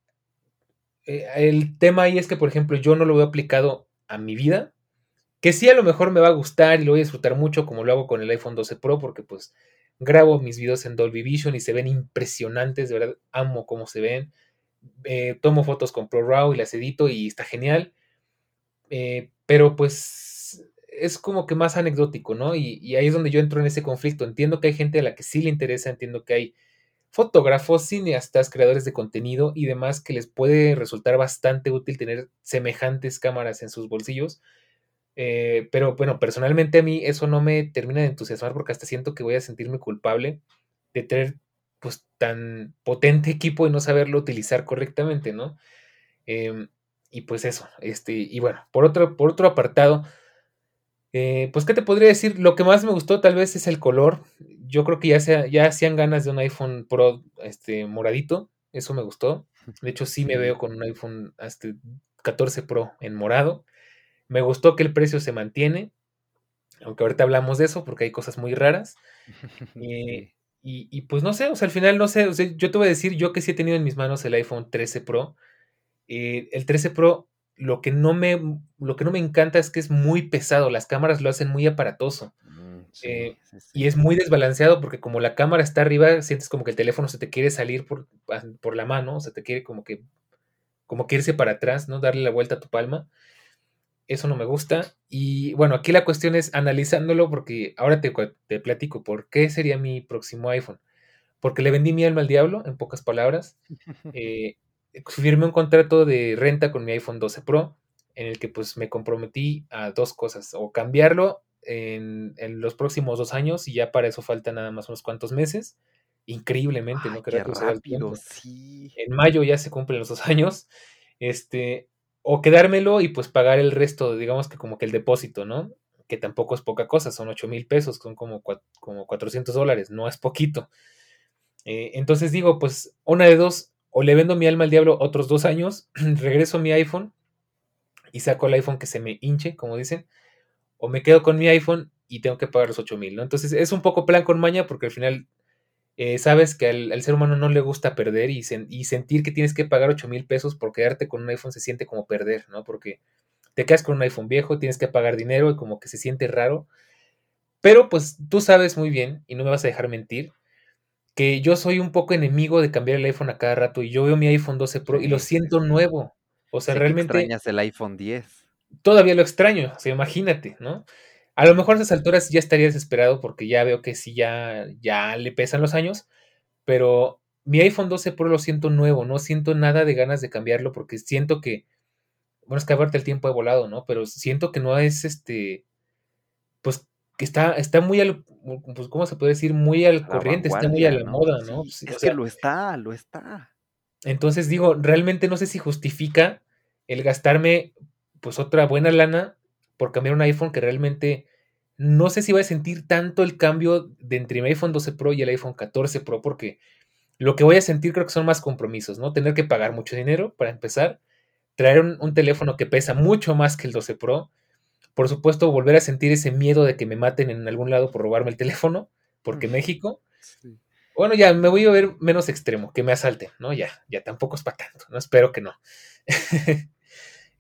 eh, el tema ahí es que, por ejemplo, yo no lo veo aplicado a mi vida, que sí a lo mejor me va a gustar y lo voy a disfrutar mucho como lo hago con el iPhone 12 Pro porque pues grabo mis videos en Dolby Vision y se ven impresionantes, de verdad amo cómo se ven. Eh, tomo fotos con ProRAW y las edito y está genial. Eh, pero pues es como que más anecdótico, ¿no? Y, ahí es donde yo entro en ese conflicto. Entiendo que hay gente a la que sí le interesa, entiendo que hay fotógrafos, cineastas, creadores de contenido y demás que les puede resultar bastante útil tener semejantes cámaras en sus bolsillos eh, pero bueno, personalmente a mí eso no me termina de entusiasmar porque hasta siento que voy a sentirme culpable de tener pues tan potente equipo y no saberlo utilizar correctamente, ¿no? Em, y pues eso, este, y bueno, por otro, por otro apartado, eh, pues, ¿qué te podría decir? Lo que más me gustó tal vez es el color. Yo creo que ya, sea, ya hacían ganas de un iPhone Pro este, moradito. Eso me gustó. De hecho, sí me veo con un iPhone este, 14 Pro en morado. Me gustó que el precio se mantiene, aunque ahorita hablamos de eso porque hay cosas muy raras. Eh, y, pues no sé, o sea, al final no sé, o sea, yo te voy a decir, yo que sí he tenido en mis manos el iPhone 13 Pro, eh, el 13 Pro, lo que, no me, lo que no me encanta es que es muy pesado, las cámaras lo hacen muy aparatoso. Mm, eh, y es muy desbalanceado porque como la cámara está arriba, sientes como que el teléfono se te quiere salir por, por la mano, o sea, te quiere como que, como que irse para atrás, ¿no? Darle la vuelta a tu palma eso no me gusta. Y bueno, aquí la cuestión es analizándolo porque ahora te, te, platico por qué sería mi próximo iPhone. Porque le vendí mi alma al diablo, en pocas palabras. Eh, firmé un contrato de renta con mi iPhone 12 Pro en el que pues me comprometí a dos cosas, o cambiarlo en, los próximos dos años y ya para eso falta nada más unos cuantos meses. Increíblemente, ¿no? Qué rápido, sí. En mayo ya se cumplen los dos años. Este, o quedármelo y pues pagar el resto, digamos que como que el depósito, ¿no? Que tampoco es poca cosa, son 8 mil pesos, son como, como 400 dólares, no es poquito. Eh, entonces digo, pues una de dos, o le vendo mi alma al diablo otros dos años, regreso mi iPhone y saco el iPhone que se me hinche, como dicen, o me quedo con mi iPhone y tengo que pagar los 8 mil, ¿no? Entonces es un poco plan con maña porque al final eh, sabes que al, ser humano no le gusta perder y, sentir que tienes que pagar 8 mil pesos por quedarte con un iPhone se siente como perder, ¿no? Porque te quedas con un iPhone viejo, tienes que pagar dinero y como que se siente raro. Pero pues tú sabes muy bien, y no me vas a dejar mentir, que yo soy un poco enemigo de cambiar el iPhone a cada rato y yo veo mi iPhone 12 Pro y lo siento nuevo. O sea, realmente... extrañas el iPhone 10. Todavía lo extraño, o sea, imagínate, ¿no? A lo mejor a esas alturas ya estaría desesperado porque ya veo que sí ya, ya le pesan los años, pero mi iPhone 12 Pro lo siento nuevo, no siento nada de ganas de cambiarlo porque siento que, bueno, es que aparte el tiempo ha volado, ¿no? Pero siento que no es este, pues que está, está muy al, pues, ¿cómo se puede decir? Muy al corriente, está muy a la moda, ¿no? es que lo está, lo está. Entonces digo, realmente no sé si justifica el gastarme pues otra buena lana por cambiar un iPhone que realmente no sé si voy a sentir tanto el cambio de entre mi iPhone 12 Pro y el iPhone 14 Pro porque lo que voy a sentir creo que son más compromisos, ¿no? Tener que pagar mucho dinero para empezar, traer un, teléfono que pesa mucho más que el 12 Pro, por supuesto volver a sentir ese miedo de que me maten en algún lado por robarme el teléfono, porque México, bueno, ya me voy a ver menos extremo, que me asalten, ¿no? Ya, ya tampoco es para tanto, ¿no? Espero que no.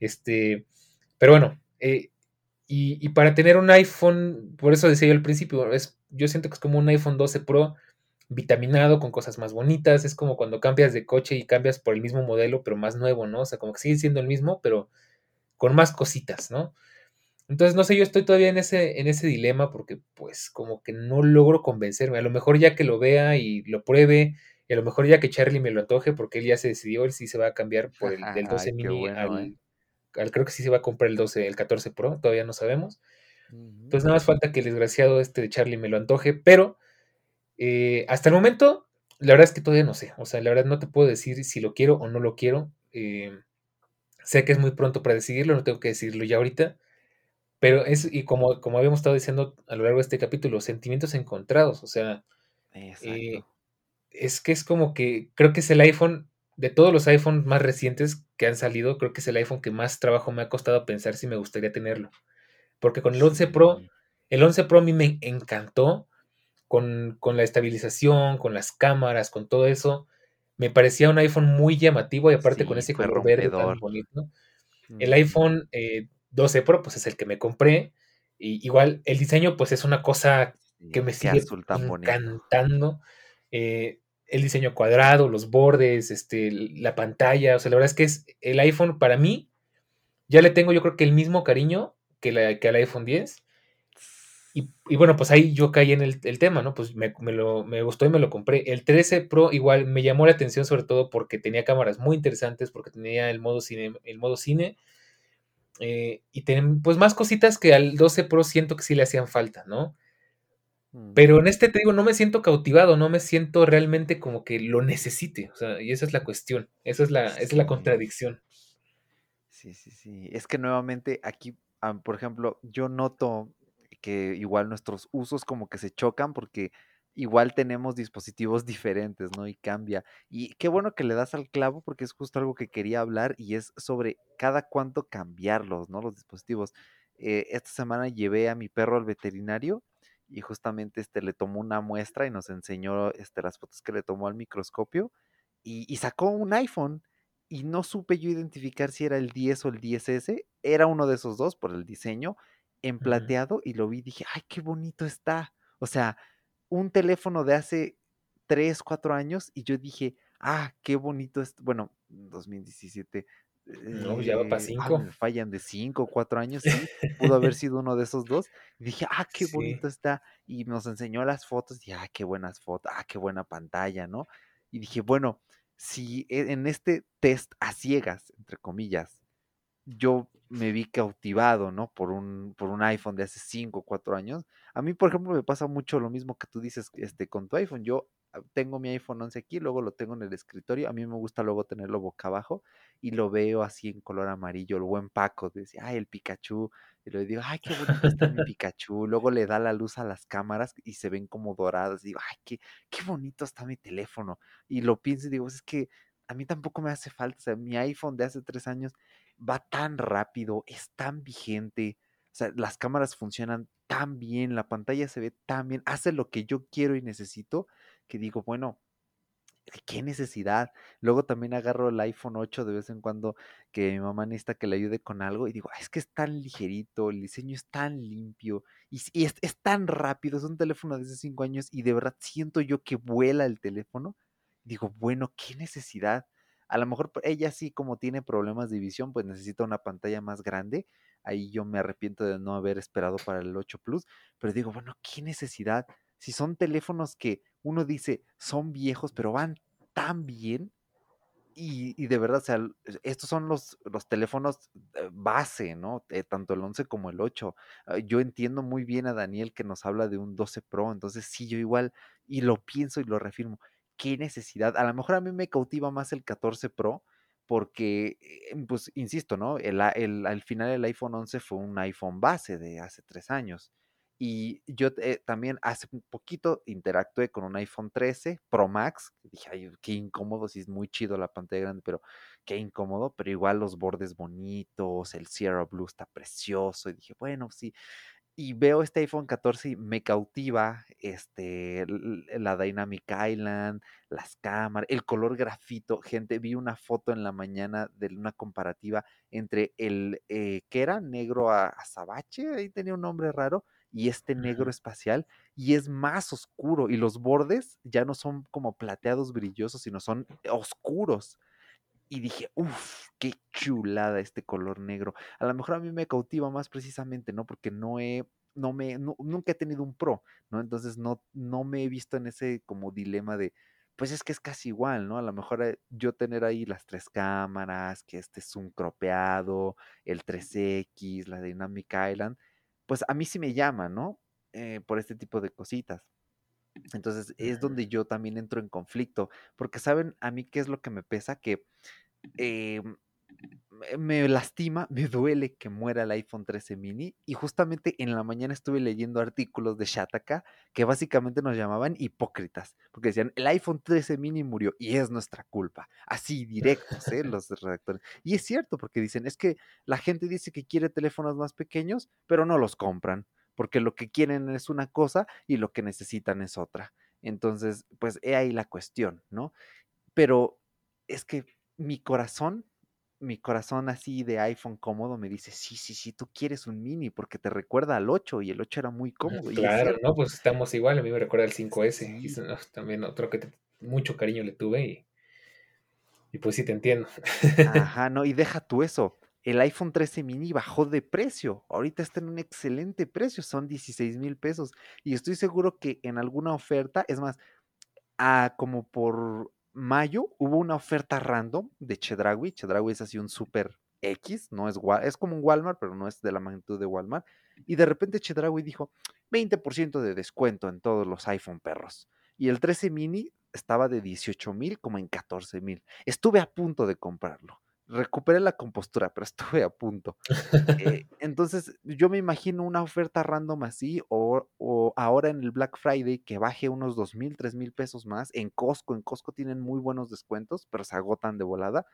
este, pero bueno, eh, y, para tener un iPhone, por eso decía yo al principio, es, yo siento que es como un iPhone 12 Pro vitaminado con cosas más bonitas, es como cuando cambias de coche y cambias por el mismo modelo, pero más nuevo, ¿no? O sea, como que sigue siendo el mismo, pero con más cositas, ¿no? Entonces, no sé, yo estoy todavía en ese, en ese dilema porque pues como que no logro convencerme. A lo mejor ya que lo vea y lo pruebe, y a lo mejor ya que Charlie me lo antoje porque él ya se decidió, él sí se va a cambiar por el del 12 mini ¿eh? al, creo que sí se va a comprar el 12, el 14 Pro, todavía no sabemos. Entonces nada más falta que el desgraciado este de Charlie me lo antoje, pero eh, hasta el momento, la verdad es que todavía no sé. O sea, la verdad no te puedo decir si lo quiero o no lo quiero. Eh, sé que es muy pronto para decidirlo, no tengo que decirlo ya ahorita. Pero es, y como, como habíamos estado diciendo a lo largo de este capítulo, sentimientos encontrados, o sea, eh, es que es como que creo que es el iPhone, de todos los iPhones más recientes que han salido, creo que es el iPhone que más trabajo me ha costado pensar si me gustaría tenerlo. Porque con el 11 Pro, el 11 Pro a mí me encantó, con, con la estabilización, con las cámaras, con todo eso, me parecía un iPhone muy llamativo y aparte con ese color verde tan bonito. El iPhone eh, 12 Pro, pues es el que me compré. Y igual el diseño, pues es una cosa que me sigue encantando. Eh, el diseño cuadrado, los bordes, este, la pantalla. O sea, la verdad es que es el iPhone para mí. Ya le tengo, yo creo que el mismo cariño que, la, que al iPhone 10. Y, bueno, pues ahí yo caí en el, tema, ¿no? Pues me, lo, me gustó y me lo compré. El 13 Pro igual me llamó la atención sobre todo porque tenía cámaras muy interesantes, porque tenía el modo cine, el modo cine eh, y tienen pues más cositas que al 12 Pro siento que sí le hacían falta, ¿no? Mm. Pero en este te digo, no me siento cautivado, no me siento realmente como que lo necesite, o sea, y esa es la cuestión, esa es la, es la contradicción. Sí, sí, sí. Es que nuevamente aquí, por ejemplo, yo noto que igual nuestros usos como que se chocan porque igual tenemos dispositivos diferentes, ¿no? Y cambia. Y qué bueno que le das al clavo porque es justo algo que quería hablar y es sobre cada cuánto cambiarlos, ¿no? Los dispositivos. Eh, esta semana llevé a mi perro al veterinario y justamente este le tomó una muestra y nos enseñó este, las fotos que le tomó al microscopio y, y sacó un iPhone y no supe yo identificar si era el 10 o el 10S, era uno de esos dos por el diseño, en plateado y lo vi y dije, ay, qué bonito está. O sea, un teléfono de hace 3, 4 años y yo dije, ah, qué bonito es, bueno, 2017. No, ya va para 5. Eh, fallan de 5, 4 años, sí, pudo haber sido uno de esos dos. Y dije, ah, qué bonito está. Y nos enseñó las fotos, y ah, qué buenas fotos, ah, qué buena pantalla, ¿no? Y dije, bueno, si e, en este test a ciegas, entre comillas, yo me vi cautivado, ¿no? Por un, por un iPhone de hace 5 o 4 años. A mí, por ejemplo, me pasa mucho lo mismo que tú dices este, con tu iPhone. Yo tengo mi iPhone 11 aquí, luego lo tengo en el escritorio. A mí me gusta luego tenerlo boca abajo y lo veo así en color amarillo, el buen Paco. Decía, ay, el Pikachu. Y le digo, ay, qué bonito está mi Pikachu. Luego le da la luz a las cámaras y se ven como doradas. Digo, ay, qué, qué bonito está mi teléfono. Y lo pienso y digo, es que a mí tampoco me hace falta. O sea, mi iPhone de hace tres años va tan rápido, es tan vigente, o sea, las cámaras funcionan tan bien, la pantalla se ve tan bien, hace lo que yo quiero y necesito, que digo, bueno, ¿qué necesidad? Luego también agarro el iPhone 8 de vez en cuando que mi mamá necesita que le ayude con algo y digo, es que es tan ligerito, el diseño es tan limpio y, es, es, tan rápido, es un teléfono de hace 5 años y de verdad siento yo que vuela el teléfono. Digo, bueno, ¿qué necesidad? A lo mejor ella sí, como tiene problemas de visión, pues necesita una pantalla más grande. Ahí yo me arrepiento de no haber esperado para el 8 Plus, pero digo, bueno, ¿qué necesidad? Si son teléfonos que uno dice son viejos, pero van tan bien, Y, de verdad, o sea, estos son los, los teléfonos eh, base, ¿no? Eh, tanto el 11 como el 8. Ah, yo entiendo muy bien a Daniel que nos habla de un 12 Pro, entonces sí, yo igual, y lo pienso y lo reafirmo, qué necesidad. A lo mejor a mí me cautiva más el 14 Pro, porque, eh, pues, insisto, ¿no? El, el, al final el iPhone 11 fue un iPhone base de hace tres años. Y yo eh, también hace un poquito interactué con un iPhone 13 Pro Max. Dije, ay, qué incómodo, sí es muy chido la pantalla grande, pero qué incómodo. Pero igual los bordes bonitos, el Sierra Blue está precioso. Y dije, bueno, sí. Y veo este iPhone 14 y me cautiva este, la Dynamic Island, las cámaras, el color grafito. Gente, vi una foto en la mañana de una comparativa entre el eh, que era negro a azabache, ahí tenía un nombre raro, y este negro espacial y es más oscuro y los bordes ya no son como plateados brillosos, sino son oscuros. Y dije, uff, qué chulada este color negro. A lo mejor a mí me cautiva más precisamente, ¿no? Porque no he, no me, nunca he tenido un pro, ¿no? Entonces no, no me he visto en ese como dilema de, pues es que es casi igual, ¿no? A lo mejor eh, yo tener ahí las tres cámaras, que este es un cropeado, el 3X, la Dynamic Island, pues a mí sí me llama, ¿no? Eh, por este tipo de cositas. Entonces es donde yo también entro en conflicto, porque saben a mí qué es lo que me pesa, que em, me lastima, me duele que muera el iPhone 13 mini y justamente en la mañana estuve leyendo artículos de Shataka que básicamente nos llamaban hipócritas, porque decían, el iPhone 13 mini murió y es nuestra culpa, así directos, ¿eh? los redactores. Y es cierto, porque dicen, es que la gente dice que quiere teléfonos más pequeños, pero no los compran, porque lo que quieren es una cosa y lo que necesitan es otra. Entonces, pues he ahí la cuestión, ¿no? Pero es que mi corazón mi corazón así de iPhone cómodo me dice, sí, sí, sí, tú quieres un mini porque te recuerda al 8 y el 8 era muy cómodo. Claro, no, pues estamos igual, a mí me recuerda al 5S, y también otro que mucho cariño le tuve y, y pues sí te entiendo. Ajá, no, y deja tú eso, el iPhone 13 mini bajó de precio, ahorita está en un excelente precio, son 16 mil pesos y estoy seguro que en alguna oferta, es más, a como por mayo hubo una oferta random de Chedraui. Chedraui es así un super X, no es, es como un Walmart, pero no es de la magnitud de Walmart. Y de repente Chedraui dijo 20% de descuento en todos los iPhone perros. Y el 13 mini estaba de 18 mil como en 14 mil. Estuve a punto de comprarlo recuperé la compostura, pero estuve a punto. Eh, entonces, yo me imagino una oferta random así, o, ahora en el Black Friday que baje unos dos mil, tres mil pesos más. En Costco, en Costco tienen muy buenos descuentos, pero se agotan de volada.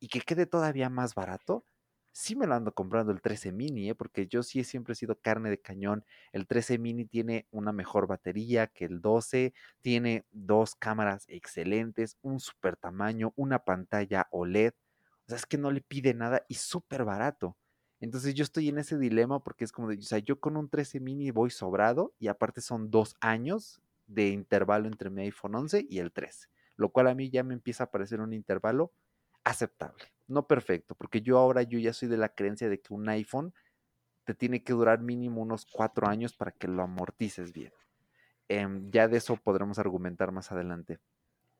Y que quede todavía más barato. Sí me lo ando comprando el 13 mini, ¿eh? porque yo sí siempre he sido carne de cañón. El 13 mini tiene una mejor batería que el 12, tiene dos cámaras excelentes, un super tamaño, una pantalla OLED o sea, es que no le pide nada y súper barato. Entonces yo estoy en ese dilema porque es como de, o sea, yo con un 13 mini voy sobrado y aparte son dos años de intervalo entre mi iPhone 11 y el 13, lo cual a mí ya me empieza a parecer un intervalo aceptable, no perfecto, porque yo ahora yo ya soy de la creencia de que un iPhone te tiene que durar mínimo unos cuatro años para que lo amortices bien. Em, ya de eso podremos argumentar más adelante.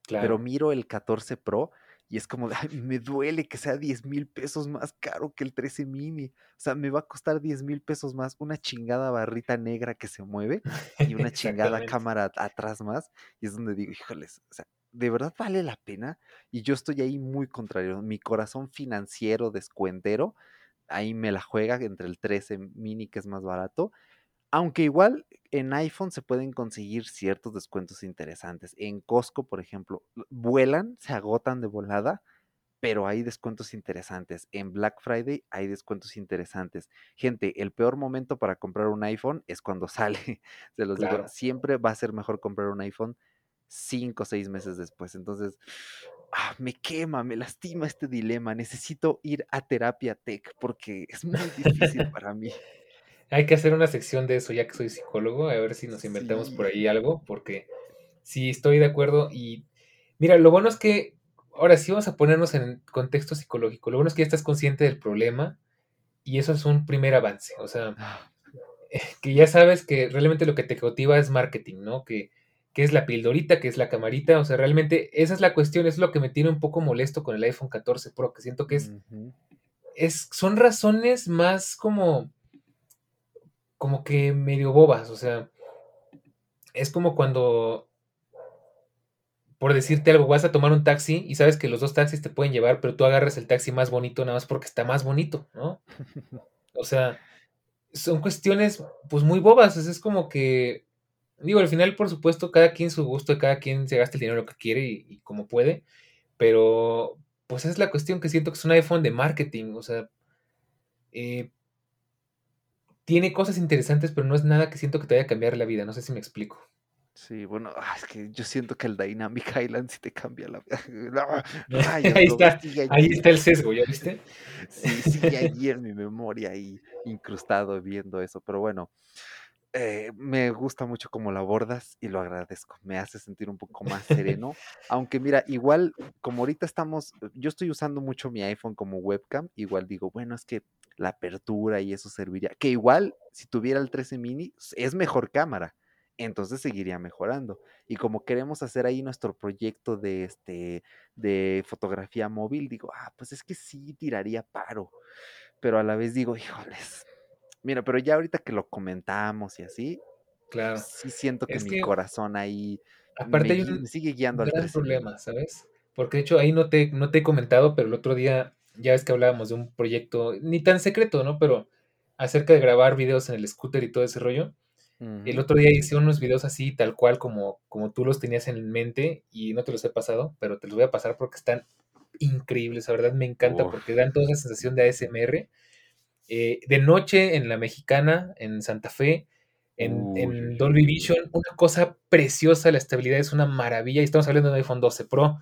Pero miro el 14 Pro y es como, me duele que sea 10 mil pesos más caro que el 13 mini. O sea, me va a costar 10 mil pesos más una chingada barrita negra que se mueve y una chingada cámara atrás más. Y es donde digo, híjoles, o sea, ¿de verdad vale la pena? Y yo estoy ahí muy contrario. Mi corazón financiero descuentero, ahí me la juega entre el 13 mini que es más barato aunque igual en iPhone se pueden conseguir ciertos descuentos interesantes. En Costco, por ejemplo, vuelan, se agotan de volada, pero hay descuentos interesantes. En Black Friday hay descuentos interesantes. Gente, el peor momento para comprar un iPhone es cuando sale. Se los digo, siempre va a ser mejor comprar un iPhone cinco o seis meses después. Entonces, ah, me quema, me lastima este dilema. Necesito ir a terapia tech porque es muy difícil para mí. Hay que hacer una sección de eso, ya que soy psicólogo, a ver si nos inventamos por ahí algo, porque sí estoy de acuerdo. Y mira, lo bueno es que ahora sí vamos a ponernos en contexto psicológico. Lo bueno es que ya estás consciente del problema y eso es un primer avance. O sea, ah. que ya sabes que realmente lo que te cautiva es marketing, ¿no? Que, qué es la pildorita, qué es la camarita, o sea, realmente esa es la cuestión, es lo que me tiene un poco molesto con el iPhone 14 Pro, que siento que es, es son razones más como, como que medio bobas, o sea, es como cuando, por decirte algo, vas a tomar un taxi y sabes que los dos taxis te pueden llevar, pero tú agarras el taxi más bonito nada más porque está más bonito, ¿no? O sea, son cuestiones pues muy bobas, es como que Digo, al final, por supuesto, cada quien su gusto, cada quien se gasta el dinero que quiere y, como puede, pero pues es la cuestión que siento que es un iPhone de marketing, o sea, eh, tiene cosas interesantes, pero no es nada que siento que te vaya a cambiar la vida, no sé si me explico. Sí, bueno, ah, es que yo siento que el Dynamic Island sí te cambia la vida. ahí, está, ahí está el sesgo, ¿ya viste? Sí, sigue allí en mi memoria, ahí incrustado viendo eso, pero bueno, eh, me gusta mucho cómo lo abordas y lo agradezco. Me hace sentir un poco más sereno. Aunque mira, igual como ahorita estamos, yo estoy usando mucho mi iPhone como webcam, igual digo, bueno, es que la apertura y eso serviría. Que igual si tuviera el 13 mini es mejor cámara, entonces seguiría mejorando. Y como queremos hacer ahí nuestro proyecto de este de fotografía móvil, digo, ah, pues es que sí tiraría paro. Pero a la vez digo, híjoles, Mira, pero ya ahorita que lo comentamos y así, claro. sí siento que mi corazón ahí aparte hay un, sigue guiando al gran problema, ¿sabes? Porque de hecho ahí no te, no te he comentado, pero el otro día ya ves que hablábamos de un proyecto, ni tan secreto, ¿no? Pero acerca de grabar videos en el scooter y todo ese rollo. El otro día hice unos videos así, tal cual como, como tú los tenías en mente y no te los he pasado, pero te los voy a pasar porque están increíbles, la verdad me encanta porque dan toda esa sensación de ASMR eh, de noche en la mexicana, en Santa Fe, en, Dolby Vision, una cosa preciosa, la estabilidad es una maravilla y estamos hablando de un iPhone 12 Pro.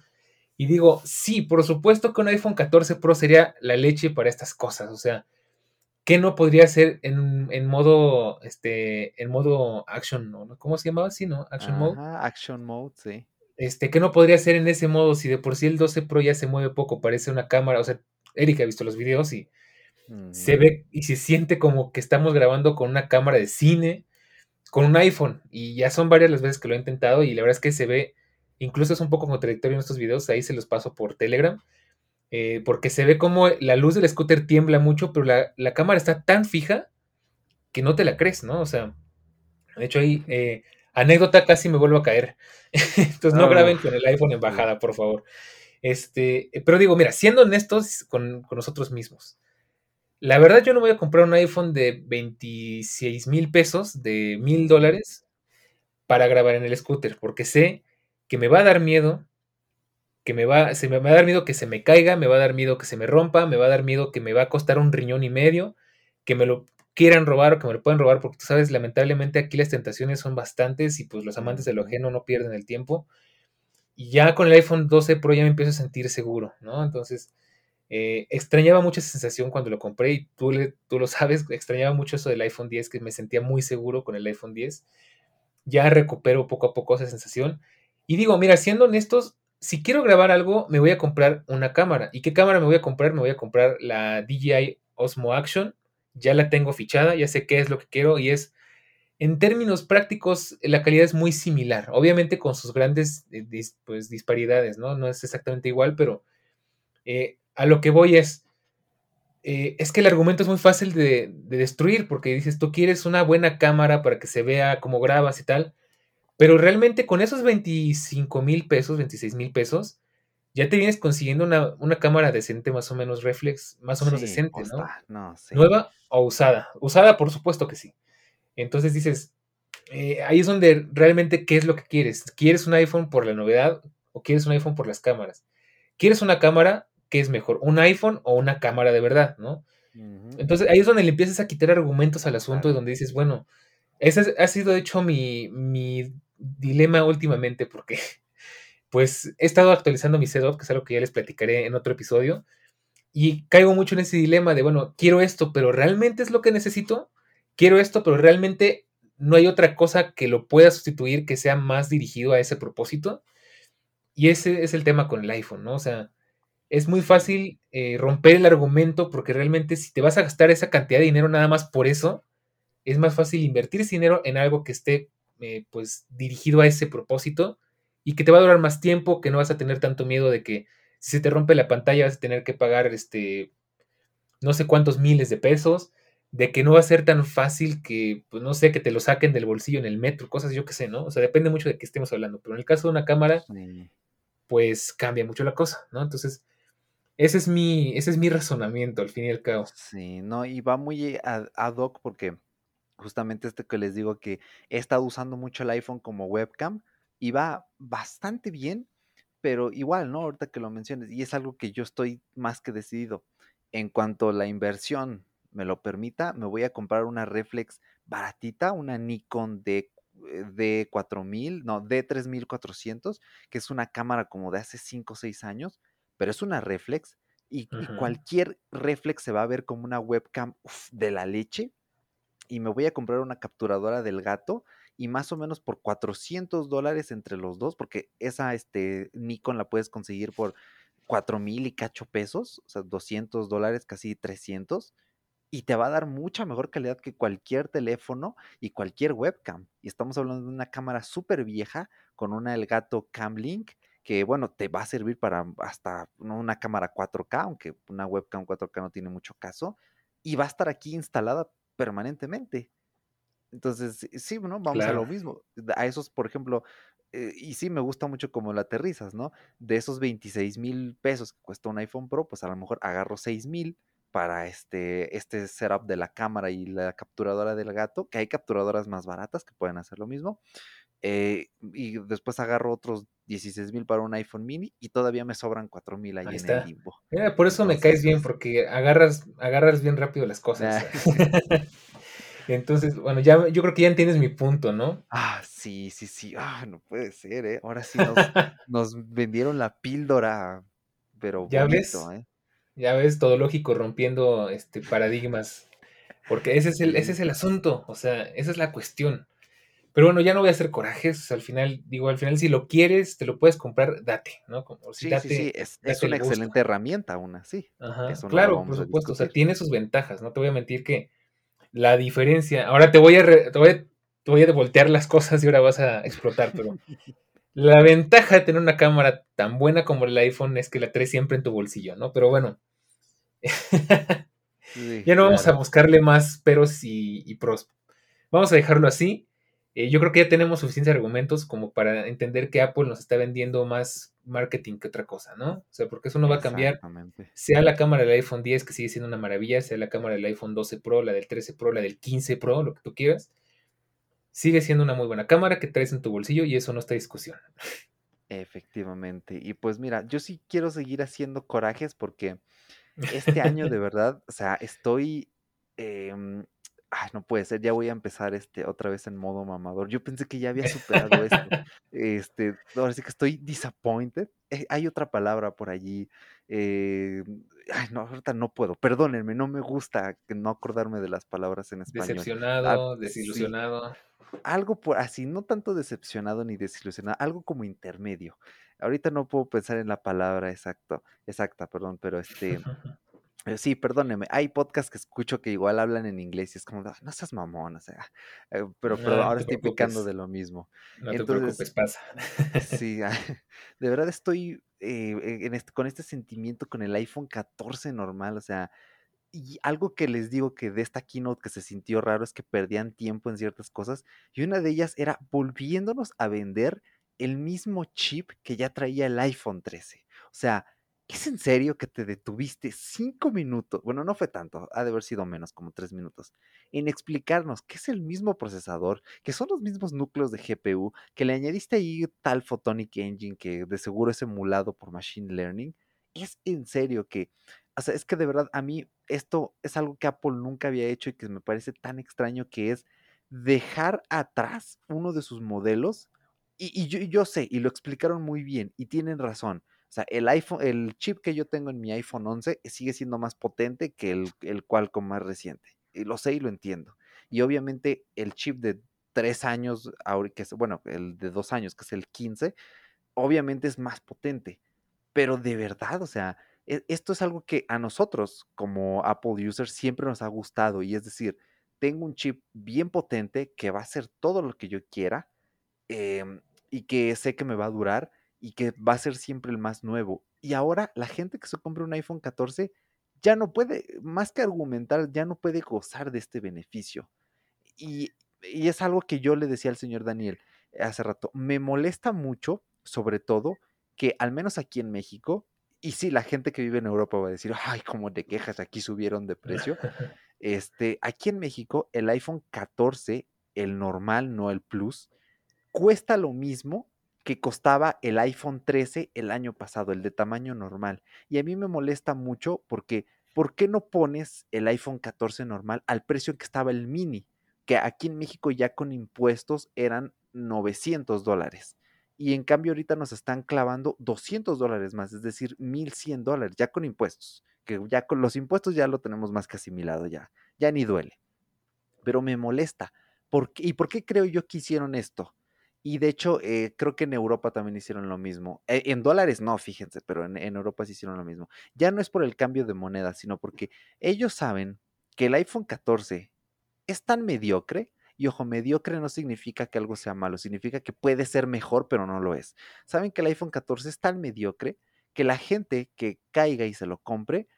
Y digo, sí, por supuesto que un iPhone 14 Pro sería la leche para estas cosas, o sea, ¿qué no podría ser en, modo, este, en modo action, ¿no? ¿Cómo se llamaba así, no? Action mode. Action mode, sí. Este, ¿qué no podría ser en ese modo si de por sí el 12 Pro ya se mueve poco, parece una cámara, o sea, Eric ha visto los videos y se ve y se siente como que estamos grabando con una cámara de cine, con un iPhone. Y ya son varias las veces que lo he intentado y la verdad es que se ve, incluso es un poco contradictorio en estos videos, ahí se los paso por Telegram, eh, porque se ve como la luz del scooter tiembla mucho, pero la, cámara está tan fija que no te la crees, ¿no? O sea, de hecho ahí, eh, anécdota, casi me vuelvo a caer. Entonces no graben con el iPhone en bajada, por favor. Este, pero digo, mira, siendo honestos con, con nosotros mismos, la verdad, yo no voy a comprar un iPhone de 26 mil pesos, de mil dólares, para grabar en el scooter, porque sé que me va a dar miedo, que me va, se me va a dar miedo que se me caiga, me va a dar miedo que se me rompa, me va a dar miedo que me va a costar un riñón y medio, que me lo quieran robar o que me lo puedan robar, porque tú sabes, lamentablemente aquí las tentaciones son bastantes y pues los amantes de lo ajeno no pierden el tiempo. Y ya con el iPhone 12 Pro ya me empiezo a sentir seguro, ¿no? Entonces, eh, extrañaba mucho esa sensación cuando lo compré y tú, tú lo sabes, extrañaba mucho eso del iPhone 10, que me sentía muy seguro con el iPhone 10. Ya recupero poco a poco esa sensación. Y digo, mira, siendo honestos, si quiero grabar algo, me voy a comprar una cámara. ¿Y qué cámara me voy a comprar? Me voy a comprar la DJI Osmo Action. Ya la tengo fichada, ya sé qué es lo que quiero y es, en términos prácticos, la calidad es muy similar. Obviamente con sus grandes eh, pues, disparidades, ¿no? No es exactamente igual, pero eh, a lo que voy es, eh, es que el argumento es muy fácil de, destruir porque dices, tú quieres una buena cámara para que se vea cómo grabas y tal, pero realmente con esos 25 mil pesos, 26 mil pesos, ya te vienes consiguiendo una, cámara decente, más o menos reflex, más o menos decente, ¿no? Nueva o usada. Usada, por supuesto que sí. Entonces dices, eh, ahí es donde realmente qué es lo que quieres. ¿Quieres un iPhone por la novedad o quieres un iPhone por las cámaras? ¿Quieres una cámara? ¿qué es mejor? ¿Un iPhone o una cámara de verdad? ¿no? Entonces ahí es donde le empiezas a quitar argumentos al asunto y donde dices, bueno, ese ha sido de hecho mi, mi dilema últimamente porque pues he estado actualizando mi setup, que es algo que ya les platicaré en otro episodio, y caigo mucho en ese dilema de, bueno, quiero esto, pero ¿realmente es lo que necesito? Quiero esto, pero realmente no hay otra cosa que lo pueda sustituir que sea más dirigido a ese propósito. Y ese es el tema con el iPhone, ¿no? O sea, es muy fácil eh, romper el argumento porque realmente si te vas a gastar esa cantidad de dinero nada más por eso, es más fácil invertir ese dinero en algo que esté eh, pues dirigido a ese propósito y que te va a durar más tiempo, que no vas a tener tanto miedo de que si se te rompe la pantalla vas a tener que pagar este no sé cuántos miles de pesos, de que no va a ser tan fácil que, pues no sé, que te lo saquen del bolsillo en el metro, cosas yo que sé, ¿no? O sea, depende mucho de qué estemos hablando, pero en el caso de una cámara, pues cambia mucho la cosa, ¿no? Entonces, ese es mi, ese es mi razonamiento al fin y al cabo. Sí, no, y va muy ad hoc porque justamente este que les digo que he estado usando mucho el iPhone como webcam y va bastante bien, pero igual, ¿no? Ahorita que lo menciones, y es algo que yo estoy más que decidido. En cuanto a la inversión me lo permita, me voy a comprar una reflex baratita, una Nikon D, eh, D4000, no, D3400, que es una cámara como de hace 5 o 6 años, pero es una reflex y, cualquier reflex se va a ver como una webcam de la leche y me voy a comprar una capturadora del gato y más o menos por 400 dólares entre los dos, porque esa este, Nikon la puedes conseguir por 4 mil y cacho pesos, o sea, 200 dólares, casi 300, y te va a dar mucha mejor calidad que cualquier teléfono y cualquier webcam. Y estamos hablando de una cámara súper vieja con una Elgato Camlink que bueno, te va a servir para hasta una cámara 4K, aunque una webcam 4K no tiene mucho caso, y va a estar aquí instalada permanentemente. Entonces, sí, ¿no? Vamos a lo mismo. A esos, por ejemplo, eh, y sí me gusta mucho como la aterrizas, ¿no? De esos 26 mil pesos que cuesta un iPhone Pro, pues a lo mejor agarro 6 mil para este, este setup de la cámara y la capturadora del gato, que hay capturadoras más baratas que pueden hacer lo mismo. Eh, y después agarro otros 16 mil para un iPhone mini y todavía me sobran 4 mil ahí, en el limbo. por eso me caes bien, porque agarras, agarras bien rápido las cosas. Entonces, bueno, ya yo creo que ya entiendes mi punto, ¿no? Ah, sí, sí, sí. Ah, no puede ser, ¿eh? Ahora sí nos, vendieron la píldora, pero ¿Ya ves? ¿eh? Ya ves, todo lógico rompiendo este paradigmas. Porque ese es el, ese es el asunto, o sea, esa es la cuestión. Pero bueno, ya no voy a hacer corajes. Al final, digo, al final, si lo quieres, te lo puedes comprar, date, ¿no? Como, sí, sí, sí, es, una excelente herramienta aún así. Ajá, claro, por supuesto. O sea, tiene sus ventajas. No te voy a mentir que la diferencia. Ahora te voy a, te voy a, te voy a voltear las cosas y ahora vas a explotar, pero la ventaja de tener una cámara tan buena como el iPhone es que la traes siempre en tu bolsillo, ¿no? Pero bueno. ya no vamos a buscarle más peros y, y pros. Vamos a dejarlo así. Eh, yo creo que ya tenemos suficientes argumentos como para entender que Apple nos está vendiendo más marketing que otra cosa, ¿no? O sea, porque eso no va a cambiar. Sea la cámara del iPhone 10, que sigue siendo una maravilla, sea la cámara del iPhone 12 Pro, la del 13 Pro, la del 15 Pro, lo que tú quieras, sigue siendo una muy buena cámara que traes en tu bolsillo y eso no está discusión. Efectivamente. Y pues mira, yo sí quiero seguir haciendo corajes porque este año de verdad, o sea, estoy em, ay, no puede ser, ya voy a empezar este otra vez en modo mamador. Yo pensé que ya había superado esto. Este, ahora sí que estoy disappointed. Eh, hay otra palabra por allí. Eh, ay, no, ahorita no puedo. Perdónenme, no me gusta no acordarme de las palabras en español. Ah, decepcionado, desilusionado. Algo por así, no tanto decepcionado ni desilusionado, algo como intermedio. Ahorita no puedo pensar en la palabra exacto, exacta, perdón, pero este sí, perdóneme. Hay podcasts que escucho que igual hablan en inglés y es como, no seas mamón, o sea, eh, pero, pero ahora estoy picando de lo mismo. No te preocupes, pasa. Sí, de verdad estoy eh, en este, con este sentimiento con el iPhone 14 normal, o sea, y algo que les digo que de esta keynote que se sintió raro es que perdían tiempo en ciertas cosas y una de ellas era volviéndonos a vender el mismo chip que ya traía el iPhone 13. O sea, ¿Es en serio que te detuviste cinco minutos? Bueno, no fue tanto, ha de haber sido menos, como tres minutos, en explicarnos que es el mismo procesador, que son los mismos núcleos de GPU, que le añadiste ahí tal Photonic Engine que de seguro es emulado por Machine Learning. ¿Es en serio que, o sea, es que de verdad a mí esto es algo que Apple nunca había hecho y que me parece tan extraño que es dejar atrás uno de sus modelos? Y, yo, sé, y lo explicaron muy bien, y tienen razón sea, el iPhone, el chip que yo tengo en mi iPhone 11 sigue siendo más potente que el, el Qualcomm más reciente. Y lo sé y lo entiendo. Y obviamente el chip de tres años, que bueno, el de dos años, que es el 15, obviamente es más potente. Pero de verdad, o sea, e, esto es algo que a nosotros como Apple users siempre nos ha gustado. Y es decir, tengo un chip bien potente que va a hacer todo lo que yo quiera em, y que sé que me va a durar y que va a ser siempre el más nuevo. Y ahora la gente que se compra un iPhone 14 ya no puede, más que argumentar, ya no puede gozar de este beneficio. Y, y es algo que yo le decía al señor Daniel hace rato, me molesta mucho, sobre todo, que al menos aquí en México, y sí, la gente que vive en Europa va a decir, ay, cómo te quejas, aquí subieron de precio. Este, aquí en México, el iPhone 14, el normal, no el Plus, cuesta lo mismo que costaba el iPhone 13 el año pasado, el de tamaño normal. Y a mí me molesta mucho porque, ¿por qué no pones el iPhone 14 normal al precio que estaba el mini? Que aquí en México ya con impuestos eran 900 dólares. Y en cambio ahorita nos están clavando 200 dólares más, es decir, 1100 dólares, ya con impuestos. Que ya con los impuestos ya lo tenemos más que asimilado, ya, ya ni duele. Pero me molesta. ¿Por ¿Y por qué creo yo que hicieron esto? Y de hecho, eh, creo que en Europa también hicieron lo mismo. Eh, en dólares no, fíjense, pero en, Europa sí hicieron lo mismo. Ya no es por el cambio de moneda, sino porque ellos saben que el iPhone 14 es tan mediocre. Y ojo, mediocre no significa que algo sea malo, significa que puede ser mejor, pero no lo es. Saben que el iPhone 14 es tan mediocre que la gente que caiga y se lo compre,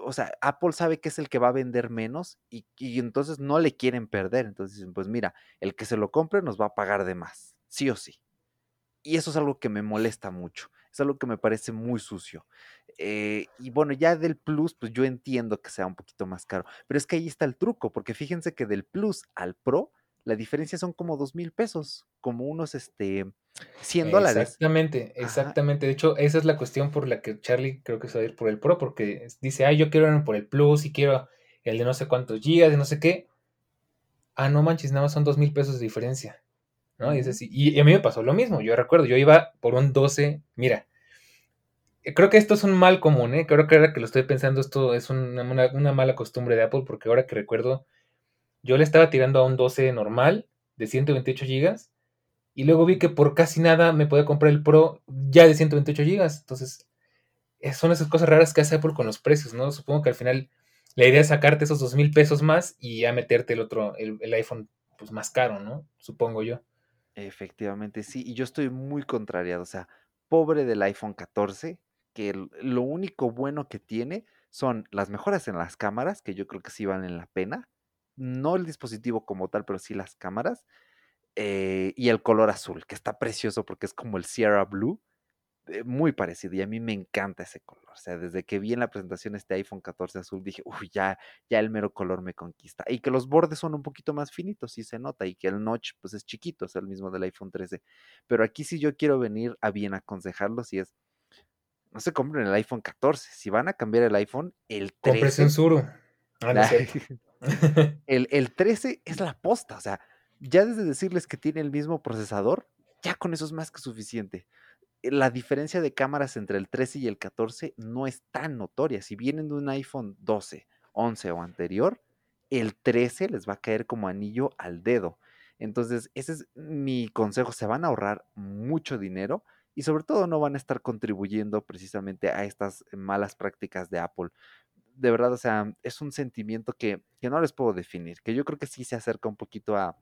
o sea, Apple sabe que es el que va a vender menos y, y entonces no le quieren perder. Entonces dicen, pues mira, el que se lo compre nos va a pagar de más sí o sí. Y eso es algo que me molesta mucho, es algo que me parece muy sucio. Eh, y bueno, ya del Plus, pues yo entiendo que sea un poquito más caro, pero es que ahí está el truco, porque fíjense que del Plus al Pro, la diferencia son como dos mil pesos, como unos este, 100 dólares. Exactamente, exactamente. De hecho, esa es la cuestión por la que Charlie creo que se va a ir por el Pro, porque dice, ay, yo quiero ir por el Plus y quiero el de no sé cuántos gigas, de no sé qué. Ah, no manches, nada más son dos mil pesos de diferencia. ¿No? Y, es así. a mí me pasó lo mismo, yo recuerdo, yo iba por un 12, mira, creo que esto es un mal común, ¿eh? Creo que ahora que lo estoy pensando, esto es una, mala costumbre de Apple, porque ahora que recuerdo, yo le estaba tirando a un 12 normal de 128 GB y luego vi que por casi nada me podía comprar el Pro ya de 128 GB. Entonces, son esas cosas raras que hace Apple con los precios, ¿no? Supongo que al final la idea es sacarte esos dos mil pesos más y ya meterte el otro, el, el iPhone pues más caro, ¿no? Supongo yo. Efectivamente, sí, y yo estoy muy contrariado, o sea, pobre del iPhone 14, que lo único bueno que tiene son las mejoras en las cámaras, que yo creo que sí valen la pena, no el dispositivo como tal, pero sí las cámaras, eh, y el color azul, que está precioso porque es como el Sierra Blue, muy parecido y a mí me encanta ese color. O sea, desde que vi en la presentación este iPhone 14 azul dije, uy, ya, ya el mero color me conquista. Y que los bordes son un poquito más finitos, sí se nota, y que el notch pues es chiquito, es el mismo del iPhone 13. Pero aquí sí yo quiero venir a bien aconsejarlos y es, no se compren el iPhone 14. Si van a cambiar el iPhone, el 13... en Suru. Ah, el, el 13 es la posta, o sea, ya desde decirles que tiene el mismo procesador, ya con eso es más que suficiente la diferencia de cámaras entre el 13 y el 14 no es tan notoria. Si vienen de un iPhone 12, 11 o anterior, el 13 les va a caer como anillo al dedo. Entonces, ese es mi consejo. Se van a ahorrar mucho dinero y sobre todo no van a estar contribuyendo precisamente a estas malas prácticas de Apple. De verdad, o sea, es un sentimiento que, no les puedo definir, que yo creo que sí se acerca un poquito a,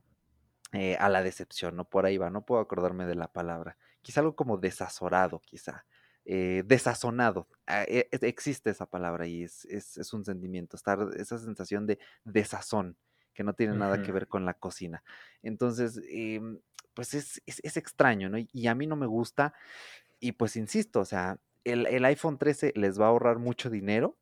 eh, a la decepción, ¿no? Por ahí va, no puedo acordarme de la palabra quizá algo como desazorado, quizá. Eh, desazonado. Ah, e, e, existe esa palabra y es, es, un sentimiento, estar, esa sensación de desazón que no tiene nada que ver con la cocina. Entonces, em, pues es, es, extraño, ¿no? Y a mí no me gusta. Y pues insisto, o sea, el, el iPhone 13 les va a ahorrar mucho dinero.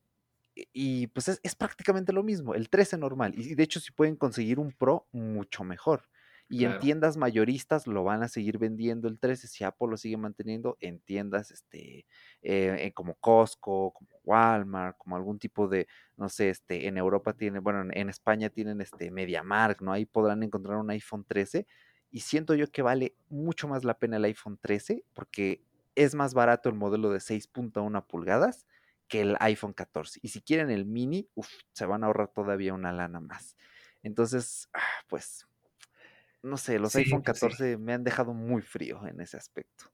Y pues es, es, prácticamente lo mismo, el 13 normal. Y de hecho, si pueden conseguir un Pro, mucho mejor. Y en tiendas mayoristas lo van a seguir vendiendo el 13, si Apple lo sigue manteniendo en tiendas este, eh, eh, como Costco, como Walmart, como algún tipo de, no sé, este, en Europa tienen, bueno, en, España tienen este MediaMark, ¿no? Ahí podrán encontrar un iPhone 13 y siento yo que vale mucho más la pena el iPhone 13 porque es más barato el modelo de 6.1 pulgadas que el iPhone 14. Y si quieren el mini, se van a ahorrar todavía una lana más. Entonces, ah, pues no sé, los iPhone 14 pues me han dejado muy frío en ese aspecto.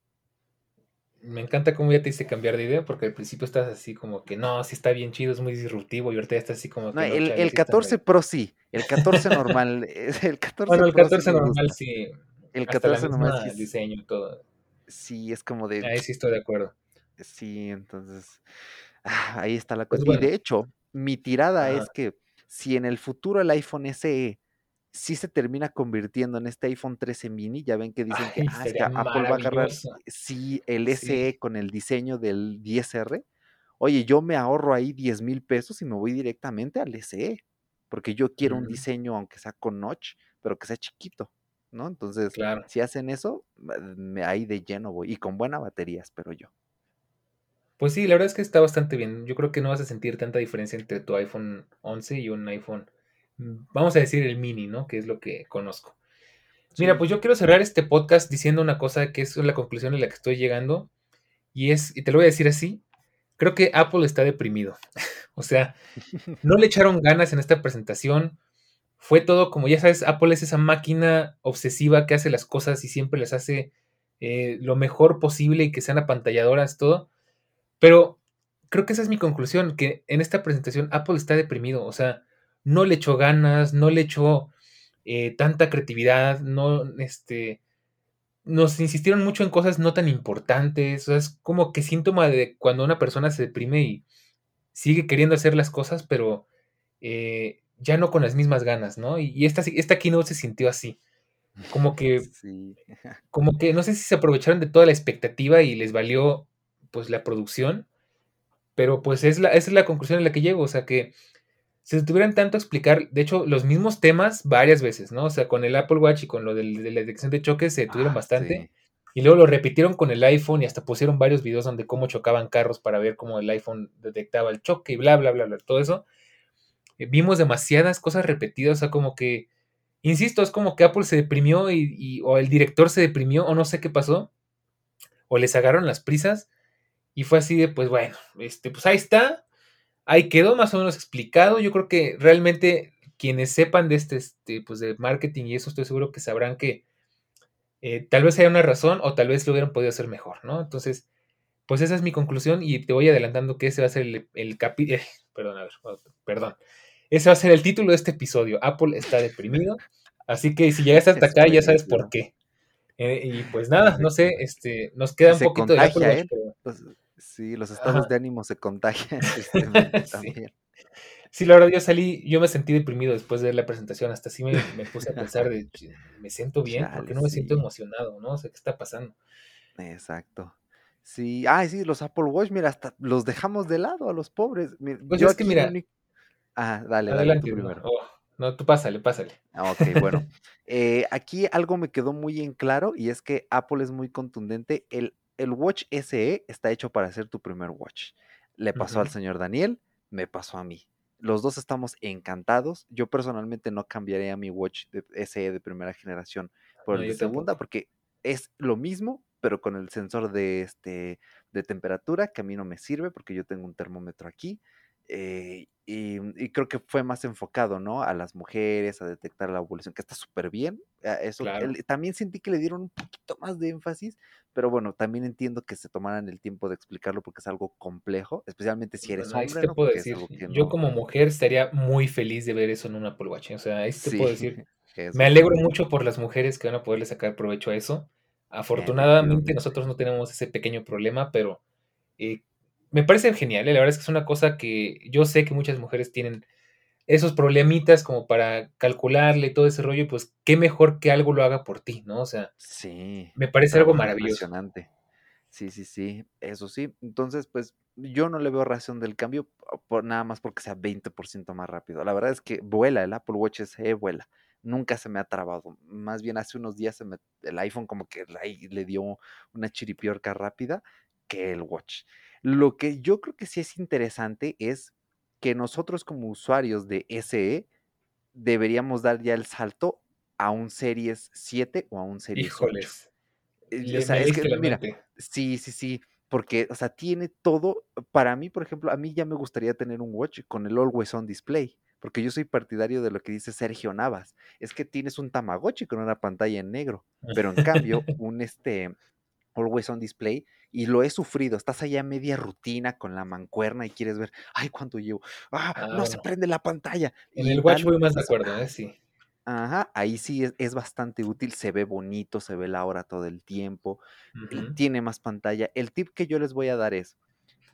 Me encanta cómo ya te hice cambiar de idea, porque al principio estás así como que no, sí está bien chido, es muy disruptivo, y ahorita ya estás así como que. No, el, 14 Pro sí, el 14 normal. El 14 bueno, el 14 normal sí. El Hasta la 14 nomás misma sí es diseño todo. sí, es como de Ahí sí estoy de acuerdo. sí, entonces, ah, ahí está la Pues cosa. Y de hecho, mi tirada es que si en el futuro el iPhone SE sí se termina convirtiendo en este iPhone 13 mini, ya ven que dicen que, Ay, ah, es sería que Apple va a agarrar, sí, el Sí. SE con el diseño del 10R. Oye, yo me ahorro ahí 10 mil pesos y me voy directamente al SE, porque yo quiero un Ujú. diseño, aunque sea con notch, pero que sea chiquito, ¿no? Entonces, Claro. si hacen eso, me ahí de lleno voy, y con buena batería, espero yo. Pues sí, la verdad es que está bastante bien. Yo creo que no vas a sentir tanta diferencia entre tu iPhone 11 y un iPhone, mm, vamos a decir el mini, ¿no? Que es lo que conozco. Mira, pues yo quiero cerrar este podcast diciendo una cosa que es la conclusión a la que estoy llegando. Y es, y te lo voy a decir así, creo que Apple está deprimido. O sea, no le echaron ganas en esta presentación. Fue todo como, ya sabes, Apple es esa máquina obsesiva que hace las cosas y siempre les hace eh, lo mejor posible y que sean apantalladoras, todo. Pero creo que esa es mi conclusión, que en esta presentación Apple está deprimido, o sea, no le echó ganas, no le echó eh, tanta creatividad, no, este, nos insistieron mucho en cosas no tan importantes, o sea, es como que síntoma de cuando una persona se deprime y sigue queriendo hacer las cosas, pero eh, ya no con las mismas ganas, ¿no? Y, y esta, esta keynote se sintió así, como que, Sí. como que no sé si se aprovecharon de toda la expectativa y les valió pues la producción, pero pues es la, esa es la conclusión a la que llego, o sea que si tuvieran tanto a explicar, de hecho, los mismos temas varias veces, ¿no? O sea, con el Apple Watch y con lo del- de la detección de choques se detuvieron Ah, bastante. sí. Y luego lo repitieron con el iPhone y hasta pusieron varios videos donde cómo chocaban carros para ver cómo el iPhone detectaba el choque y bla, bla, bla, bla, todo eso. Eh, vimos demasiadas cosas repetidas, o sea, como que, insisto, es como que Apple se deprimió y, y- o el director se deprimió o no sé qué pasó, o les agarraron las prisas y fue así de, pues bueno, este, pues ahí está, ahí quedó más o menos explicado. Yo creo que realmente quienes sepan de este, este pues de marketing y eso estoy seguro que sabrán que eh, tal vez haya una razón o tal vez lo hubieran podido hacer mejor, ¿no? Entonces, pues esa es mi conclusión y te voy adelantando que ese va a ser el, el capítulo, perdón, a ver, perdón, ese va a ser el título de este episodio. Apple está deprimido, así que si llegaste hasta acá ya sabes por qué. Eh, y pues nada, no sé, este, nos queda un poquito del Apple Watch, ¿eh? pero Los- sí, los estados ajá, de ánimo se contagian tristemente sí. Sí, la verdad, yo salí, yo me sentí deprimido después de ver la presentación. Hasta así me, me puse a pensar de, "Ch- me siento bien, ¿por qué Chale, no me siento emocionado, no? O sea, ¿qué está pasando? exacto. Sí, ay, sí, los Apple Watch, mira, hasta los dejamos de lado a los pobres. Pues Yo es que mira. Ah, dale, dale, tú adelante, no, primero. oh, no, tú pásale, pásale. Ah, Ok, bueno. Eh, aquí algo me quedó muy en claro y es que Apple es muy contundente. El, el Watch SE está hecho para ser tu primer watch. Le pasó al señor Daniel, me pasó a mí. Los dos estamos encantados. Yo personalmente no cambiaría mi Watch de SE de primera generación por No, el de segunda tampoco. porque es lo mismo, pero con el sensor de, este, de temperatura que a mí no me sirve porque yo tengo un termómetro aquí. Eh, y, y creo que fue más enfocado, ¿no? A las mujeres, a detectar la ovulación, que está súper bien. Eso, Claro. el- también sentí que le dieron un poquito más de énfasis, pero bueno, también entiendo que se tomaran el tiempo de explicarlo porque es algo complejo, especialmente si eres hombre, te ¿no? puedo decir, que yo no. como mujer estaría muy feliz de ver eso en un Apple Watch. O sea, ahí te Sí, puedo decir, me alegro mucho por las mujeres que van a poderle sacar provecho a eso. Afortunadamente nosotros no tenemos ese pequeño problema, pero eh, me parece genial. eh, La verdad es que es una cosa que yo sé que muchas mujeres tienen esos problemitas como para calcularle todo ese rollo, pues qué mejor que algo lo haga por ti, ¿no? O sea, Sí, me parece algo maravilloso. impresionante. Sí, sí, sí, eso sí. Entonces, pues yo no le veo razón del cambio po- por, nada más porque sea 20% más rápido. La verdad es que vuela, el Apple Watch SE vuela. Nunca se me ha trabado. Más bien hace unos días se me- el iPhone como que le dio una chiripiorca rápida que el Watch. Lo que yo creo que sí es interesante es que nosotros como usuarios de SE deberíamos dar ya el salto a un Series 7 o a un Series 8. Híjoles, Eh, o sea, es que, mira, sí, sí, sí, porque, o sea, tiene todo. Para mí, por ejemplo, a mí ya me gustaría tener un watch con el Always On Display, porque yo soy partidario de lo que dice Sergio Navas, es que tienes un Tamagotchi con una pantalla en negro, pero en cambio, un este Always On Display, y lo he sufrido, estás allá media rutina con la mancuerna y quieres ver, ay, ¿cuánto llevo? Ah, Ah, no se bueno, prende la pantalla. en el Watch voy más de acuerdo, ah, ¿eh? Sí. Ajá, ahí sí es, es bastante útil, se ve bonito, se ve la hora todo el tiempo, Ujú. tiene más pantalla. El tip que yo les voy a dar es,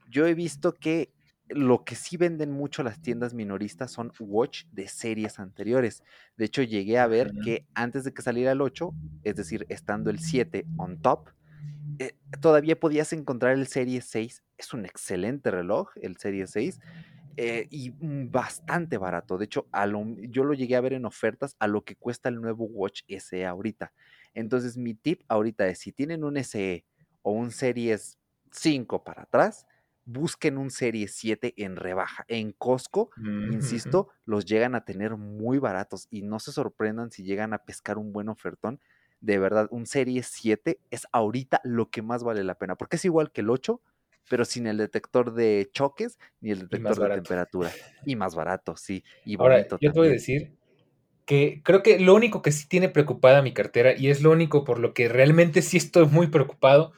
yo he visto que lo que sí venden mucho las tiendas minoristas son watch de series anteriores. De hecho, llegué a ver que antes de que saliera el 8, es decir, estando el 7 on top, eh, todavía podías encontrar el Serie 6. Es un excelente reloj, el Serie 6, eh, y mm, bastante barato. De hecho, a lo- yo lo llegué a ver en ofertas a lo que cuesta el nuevo Watch SE ahorita. Entonces, mi tip ahorita es, si tienen un SE o un Series 5 para atrás, busquen un Series 7 en rebaja. En Costco, Mm, insisto, los llegan a tener muy baratos y no se sorprendan si llegan a pescar un buen ofertón. De verdad, un Series 7 es ahorita lo que más vale la pena, porque es igual que el 8, pero sin el detector de choques ni el detector de temperatura. Y más barato, sí, y Ahora, bonito yo te voy a decir que creo que lo único que sí tiene preocupada mi cartera, y es lo único por lo que realmente sí estoy muy preocupado,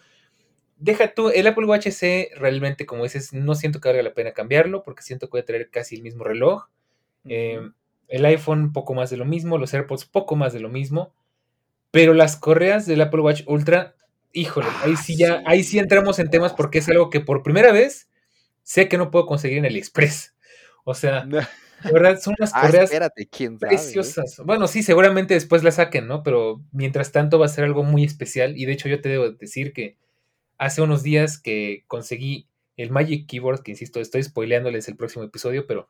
deja tú, el Apple Watch SE realmente, como dices, no siento que valga la pena cambiarlo, porque siento que voy a traer casi el mismo reloj. Eh, el iPhone poco más de lo mismo, los AirPods poco más de lo mismo, pero las correas del Apple Watch Ultra, híjole, ahí Ah, sí ya, ahí sí entramos en temas porque es algo que por primera vez sé que no puedo conseguir en AliExpress. O sea, de verdad son unas Ah, correas espérate, quién sabe, ¿eh? preciosas. Bueno, sí, seguramente después la saquen, ¿no? Pero mientras tanto va a ser algo muy especial. Y de hecho, yo te debo decir que hace unos días que conseguí el Magic Keyboard, que insisto, estoy spoileándoles el próximo episodio, pero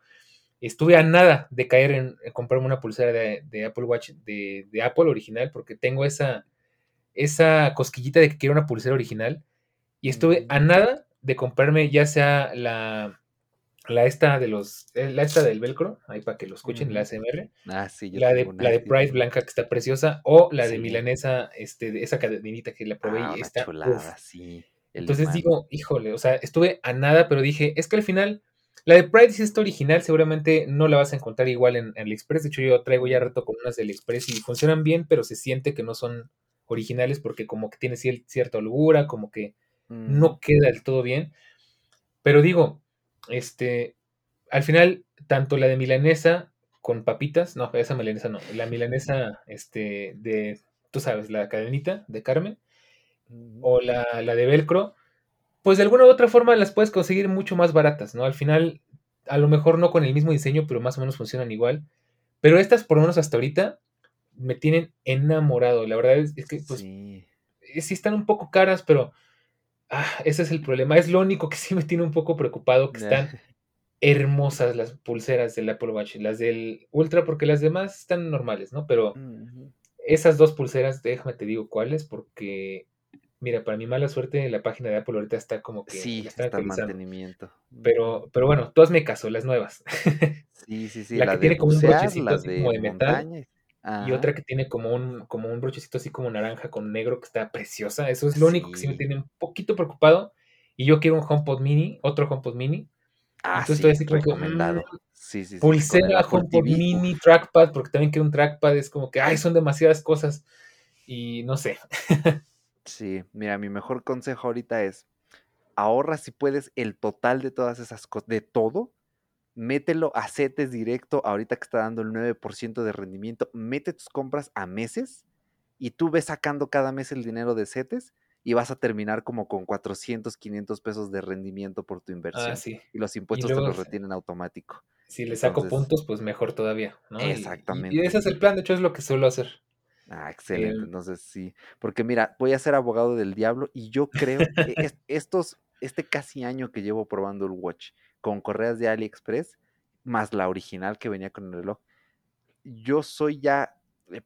estuve a nada de caer en, en comprarme una pulsera de, de Apple Watch de, de, Apple original, porque tengo esa, esa cosquillita de que quiero una pulsera original. Y estuve a Ujú. nada de comprarme ya sea la, la esta de los, eh, la esta del velcro, ahí para que lo escuchen, la Ujú. ASMR, Ah, sí, yo la de, una la de Pride blanca que está preciosa, o la de milanesa, este, de esa cadenita que la probé Ah, y está, chulada, sí, Entonces digo, híjole, o sea, estuve a nada, pero dije, es que al final, la de Pride si es original, seguramente no la vas a encontrar igual en, en AliExpress. De hecho, yo traigo ya reto con unas de AliExpress y funcionan bien, pero se siente que no son originales porque como que tiene cier- cierta holgura, como que Ujú. no queda del todo bien. Pero digo, este, al final, tanto la de milanesa con papitas, no, esa milanesa no, la milanesa, este, de, tú sabes, la cadenita de Carmen, Ujú. o la, la de velcro, pues de alguna u otra forma las puedes conseguir mucho más baratas, ¿no? Al final, a lo mejor no con el mismo diseño, pero más o menos funcionan igual. Pero estas, por lo menos hasta ahorita, me tienen enamorado. La verdad es, es que, pues, Sí. eh, sí están un poco caras, pero ah, ese es el problema. Es lo único que sí me tiene un poco preocupado, que están hermosas las pulseras del Apple Watch, las del Ultra, porque las demás están normales, ¿no? Pero esas dos pulseras, déjame te digo cuáles, porque, mira, para mi mala suerte, la página de Apple ahorita está como que Sí, está en actualizando. mantenimiento. Pero, pero bueno, tú hazme caso, las nuevas. Sí, sí, sí, La que de tiene como un brochecito así como de metal y otra que tiene como un, como un brochecito así como naranja con negro que está preciosa. Eso es lo único que sí me tiene un poquito preocupado. Y yo quiero un HomePod mini, otro HomePod mini. Ah, Entonces estoy sí, así como que, mm, recomendado. Sí, sí, sí, pulsera, HomePod TV, mini, trackpad, porque también quiero un trackpad. Es como que, ay, son demasiadas cosas. Y no sé. Sí, mira, mi mejor consejo ahorita es, ahorra si puedes el total de todas esas cosas, de todo, mételo a CETES directo, ahorita que está dando el 9% de rendimiento, mete tus compras a meses y tú ves sacando cada mes el dinero de CETES y vas a terminar como con 400, 500 pesos de rendimiento por tu Ah, inversión sí. y los Y impuestos te los retienen automático. si le saco Entonces, puntos, pues mejor todavía, ¿no? Y, y- y ese exactamente. es el plan, de hecho es lo que suelo hacer. Ah, Eh, excelente. Entonces sí, porque mira, voy a ser abogado del diablo y yo creo e- es- estos, este casi año que llevo probando el watch con correas de AliExpress, más la original que venía con el reloj, yo soy ya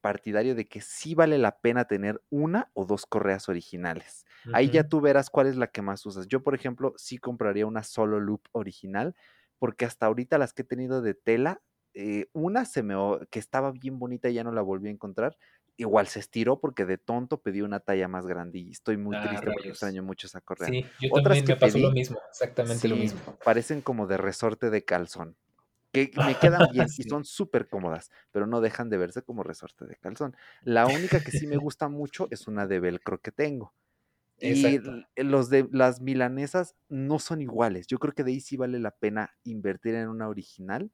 partidario de que sí vale la pena tener una o dos correas originales. Ahí ya tú verás cuál es la que más usas. Yo, por ejemplo, sí compraría una solo loop original, porque hasta ahorita las que he tenido de tela, eh, una se me que estaba bien bonita y ya no la volví a encontrar. Igual se estiró porque de tonto pedí una talla más grande y estoy muy Ah, triste porque rayos. extraño mucho esa correa. Sí, yo Otras también que me pasó lo pedí, mismo, exactamente lo sí, mismo. parecen como de resorte de calzón que me quedan bien y Sí. son súper cómodas, pero no dejan de verse como resorte de calzón. La única que sí me gusta mucho es una de velcro que tengo. Y Exacto. l- los de las milanesas no son iguales. Yo creo que de ahí sí vale la pena invertir en una original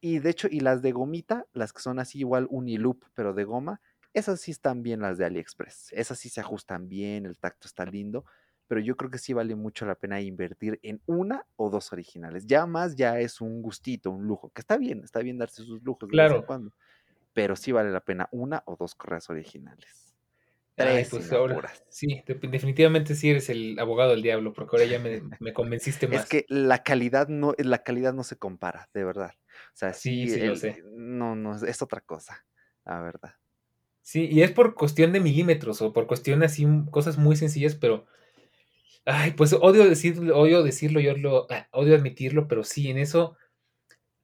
Y de hecho, y las de gomita, las que son así igual uniloop, pero de goma, esas sí están bien las de AliExpress. Esas sí se ajustan bien, el tacto está lindo, pero yo creo que sí vale mucho la pena invertir en una o dos originales. Ya más ya es un gustito, un lujo, que está bien, está bien darse sus lujos de vez en cuando, pero sí vale la pena una o dos correas originales. Ay, pues ahora, sí, definitivamente sí eres el abogado del diablo, porque ahora ya me, convenciste más. Es que la calidad no, la calidad no se compara, de verdad. O sea, sí, sí, lo sé. No, no, es otra cosa, la verdad. Sí, y es por cuestión de milímetros o por cuestión así, cosas muy sencillas, pero. Ay, pues odio decirlo, odio decirlo, yo lo, ah, odio admitirlo, pero sí, en eso,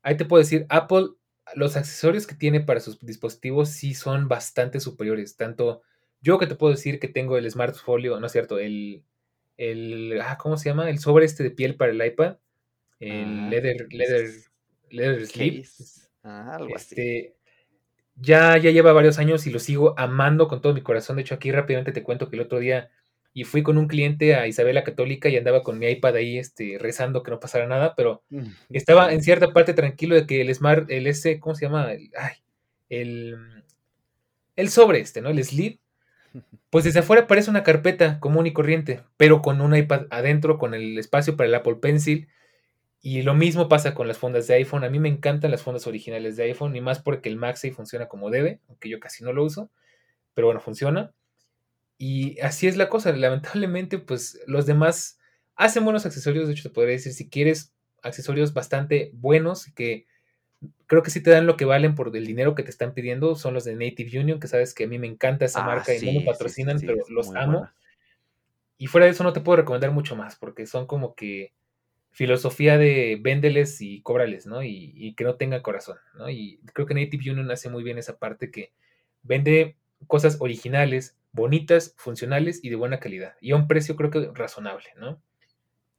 ahí te puedo decir, Apple, los accesorios que tiene para sus dispositivos sí son bastante superiores, tanto yo que te puedo decir que tengo el Smart Folio, no es cierto, el, el ah, ¿cómo se llama? El sobre este de piel para el iPad, el ah, leather, leather, leather sleeve. Ah, algo este, Ya, ya lleva varios años y lo sigo amando con todo mi corazón. De hecho, aquí rápidamente te cuento que el otro día y fui con un cliente a Isabela Católica y andaba con mi iPad ahí este, rezando que no pasara nada, pero mm, estaba en cierta parte tranquilo de que el Smart, el S, ¿cómo se llama? El, ay, el, el sobre este, ¿no? El sleeve pues desde afuera parece una carpeta común y corriente, pero con un iPad adentro, con el espacio para el Apple Pencil. Y lo mismo pasa con las fundas de iPhone. A mí me encantan las fundas originales de iPhone, y más porque el MagSafe funciona como debe, aunque yo casi no lo uso, pero bueno, funciona. Y así es la cosa. Lamentablemente, pues los demás hacen buenos accesorios. De hecho, te podría decir, si quieres accesorios bastante buenos que creo que sí te dan lo que valen por el dinero que te están pidiendo. Son los de Native Union, que sabes que a mí me encanta esa ah, marca y no me patrocinan, pero los amo. Y fuera de eso no te puedo recomendar mucho más, porque son como que filosofía de véndeles y cóbrales, ¿no? Y, que no tenga corazón, ¿no? Y creo que Native Union hace muy bien esa parte que vende cosas originales, bonitas, funcionales y de buena calidad. Y a un precio creo que razonable, ¿no?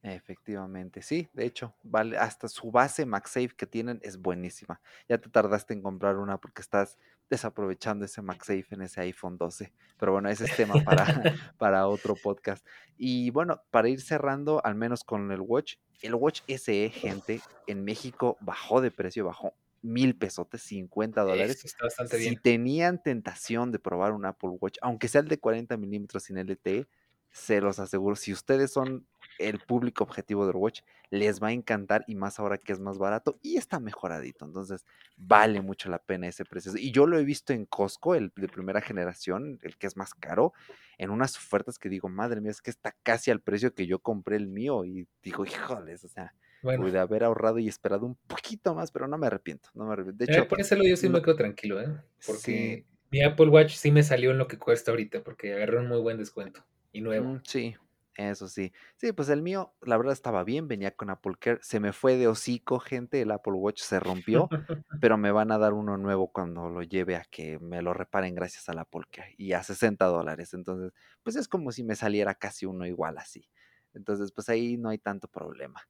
Efectivamente, sí, de hecho, vale, hasta su base MagSafe que tienen es buenísima. Ya te tardaste en comprar una porque estás desaprovechando ese MagSafe en ese iPhone 12. Pero bueno, ese es tema para, para otro podcast. Y bueno, para ir cerrando, al menos con el Watch, el Watch SE, gente, en México bajó de precio, bajó mil pesotes, 50 dólares. Está bastante bien. Si tenían tentación de probar un Apple Watch, aunque sea el de 40 milímetros sin LTE, se los aseguro, si ustedes son el público objetivo de Watch les va a encantar y más ahora que es más barato y está mejoradito. Entonces, vale mucho la pena ese precio. Y yo lo he visto en Costco, el de primera generación, el que es más caro, en unas ofertas que digo, madre mía, es que está casi al precio que yo compré el mío. Y digo, híjoles, o sea, bueno. de haber ahorrado y esperado un poquito más, pero no me arrepiento. No me arrepiento. De hecho, por eso yo sí me quedo tranquilo, ¿eh? Porque mi Apple Watch sí me salió en lo que cuesta ahorita, porque agarré un muy buen descuento y nuevo. Mm, sí, eso sí. Sí, pues el mío, la verdad estaba bien, venía con Apple Care. Se me fue de hocico, gente, el Apple Watch se rompió, pero me van a dar uno nuevo cuando lo lleve a que me lo reparen gracias al Apple Care y a 60 dólares. Entonces, pues es como si me saliera casi uno igual así. Entonces, pues ahí no hay tanto problema.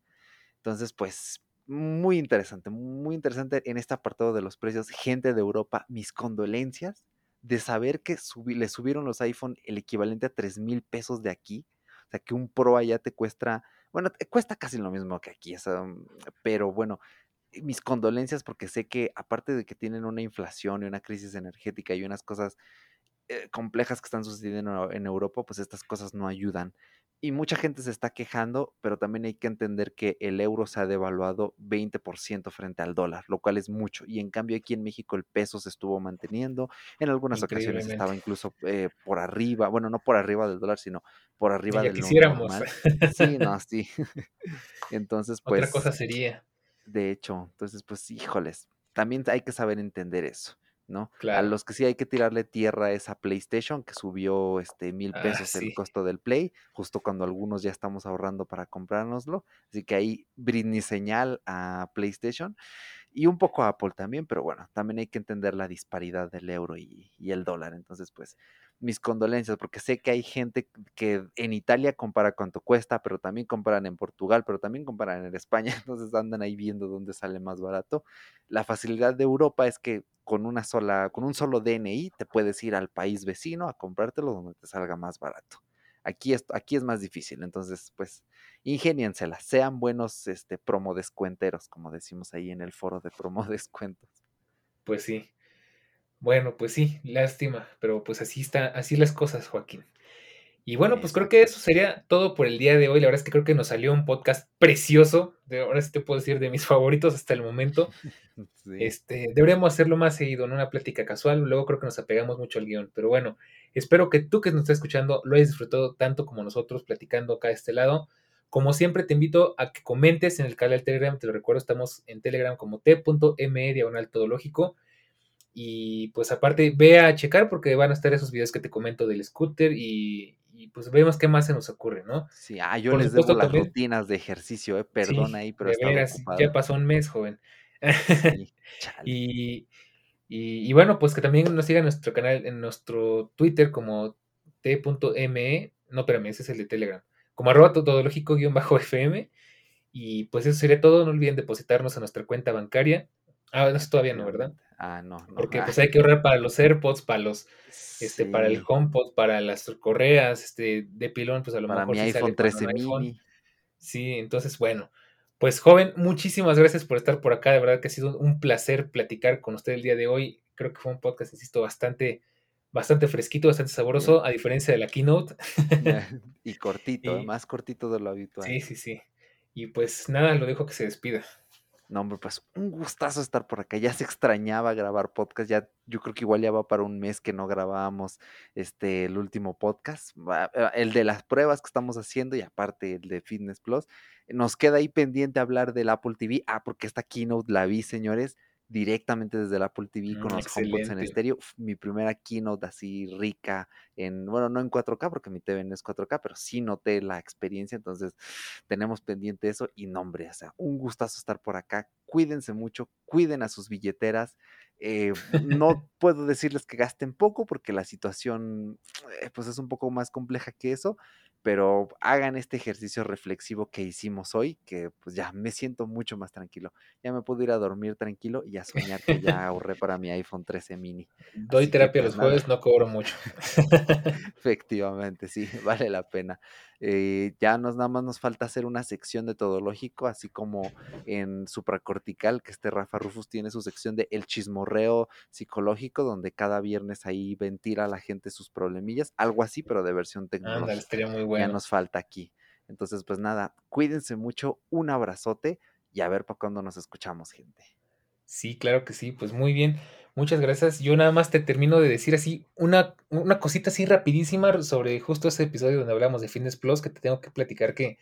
Entonces, pues muy interesante, muy interesante en este apartado de los precios. Gente de Europa, mis condolencias de saber que le subieron los iPhone el equivalente a 3 mil pesos de aquí o sea, que un Pro allá te cuesta, bueno, te cuesta casi lo mismo que aquí, mm, pero bueno, mis condolencias porque sé que aparte de que tienen una inflación y una crisis energética y unas cosas eh, complejas que están sucediendo en Europa, pues estas cosas no ayudan y mucha gente se está quejando, pero también hay que entender que el euro se ha devaluado 20% frente al dólar, lo cual es mucho. Y en cambio aquí en México el peso se estuvo manteniendo. En algunas ocasiones estaba incluso eh, por arriba, bueno, no por arriba del dólar, sino por arriba del quisiéramos. Sí, no, sí. Entonces, pues... Otra cosa sería. De hecho, entonces, pues, híjoles, también hay que saber entender eso. ¿No? A los que sí hay que tirarle tierra es a PlayStation, que subió este mil ah, pesos el costo del Play, justo cuando algunos ya estamos ahorrando para comprárnoslo. Así que ahí Britney señal a PlayStation y un poco a Apple también, pero bueno, también hay que entender la disparidad del euro y, y el dólar. Entonces, pues, mis condolencias, porque sé que hay gente que en Italia compara cuánto cuesta, pero también comparan en Portugal, pero también comparan en España, entonces andan ahí viendo dónde sale más barato. La facilidad de Europa es que con una sola, con un solo DNI te puedes ir al país vecino a comprártelo donde te salga más barato. Aquí es, aquí es más difícil, entonces pues ingéniensela, sean buenos este, promo descuenteros, como decimos ahí en el foro de promo descuentos. Pues sí. Bueno, pues sí, lástima, pero pues así está, así las cosas, Joaquín. Y bueno, pues creo que eso sería todo por el día de hoy. La verdad es que creo que nos salió un podcast precioso. De, ahora sí te puedo decir de mis favoritos hasta el momento. Este, deberíamos hacerlo más seguido, en una plática casual. Luego creo que nos apegamos mucho al guion. Pero bueno, espero que tú que nos estás escuchando lo hayas disfrutado tanto como nosotros platicando acá a este lado. Como siempre, te invito a que comentes en el canal Telegram. Te lo recuerdo, estamos en Telegram como t.me diagonal todológico. Y pues aparte, ve a checar porque van a estar esos videos que te comento del scooter y, pues vemos qué más se nos ocurre, ¿no? Sí, ah, yo les debo las rutinas de ejercicio, eh, perdón ahí, pero ya pasó un mes, joven. y, y, bueno, pues que también nos sigan en nuestro canal, en nuestro Twitter como t.me, no, espérame, ese es el de Telegram, como arroba todológico-fm. Y pues eso sería todo, no olviden depositarnos a nuestra cuenta bancaria. Ah, eso todavía no, ¿verdad? Ah, no, Porque pues hay que ahorrar para los AirPods, para los, este, para el HomePod, para las correas, este, de pilón, pues a lo para mejor. Mi iPhone 13 mini. Sí, entonces, bueno. Pues joven, muchísimas gracias por estar por acá. De verdad que ha sido un placer platicar con usted el día de hoy. Creo que fue un podcast, insisto, bastante, bastante fresquito, bastante sabroso, a diferencia de la keynote. y cortito, más cortito de lo habitual. Sí, sí, sí. Y pues nada, lo dejo que se despida. No, hombre, pues un gustazo estar por acá. Ya se extrañaba grabar podcast. Ya, yo creo que igual ya va para un mes que no grabábamos este el último podcast. Eh, el de las pruebas que estamos haciendo y aparte el de Fitness Plus. Nos queda ahí pendiente hablar del Apple TV. Ah, porque esta keynote la vi, señores directamente desde el Apple TV con mm, los HomePods en estéreo. Mi primera keynote así rica en, bueno, no en 4K porque mi TV no es 4K, pero sí noté la experiencia, entonces tenemos pendiente eso y nombre, o sea, un gustazo estar por acá. Cuídense mucho, cuiden a sus billeteras. Eh, no puedo decirles que gasten poco porque la situación eh, pues es un poco más compleja que eso, pero hagan este ejercicio reflexivo que hicimos hoy, que pues ya me siento mucho más tranquilo. Ya me puedo ir a dormir tranquilo y a soñar que ya ahorré para mi iPhone 13 mini. Doy terapia pues, los jueves, no cobro mucho. Efectivamente, sí, vale la pena. Eh, ya nos nada más nos falta hacer una sección de todo lógico, así como en supracortical, que este Rafa Rufus tiene su sección de El Chismorreo Psicológico, donde cada viernes ahí ventila a la gente sus problemillas, algo así, pero de versión tecnológica. muy bueno. Ya nos falta aquí. Entonces, pues nada, cuídense mucho, un abrazote y a ver para cuándo nos escuchamos, gente. Sí, claro que sí, pues muy bien. Muchas gracias. Yo nada más te termino de decir así una, una cosita así rapidísima sobre justo ese episodio donde hablamos de Fitness Plus que te tengo que platicar que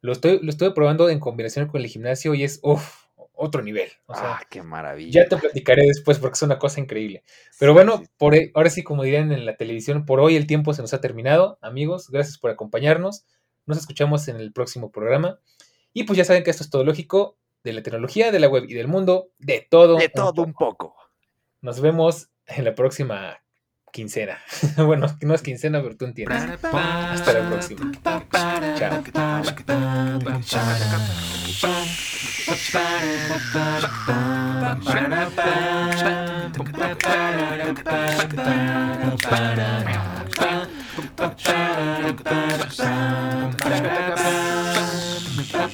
lo estoy, lo estoy probando en combinación con el gimnasio y es otro nivel. ah, qué maravilla. Ya te platicaré después porque es una cosa increíble. Pero bueno, por e, ahora sí, como dirían en la televisión, por hoy el tiempo se nos ha terminado. Amigos, gracias por acompañarnos. Nos escuchamos en el próximo programa. Y pues ya saben que esto es todo lógico de la tecnología, de la web y del mundo, de todo. De todo un poco. Nos vemos en la próxima quincena. bueno, no es quincena, pero tú entiendes. Hasta la próxima. Chao.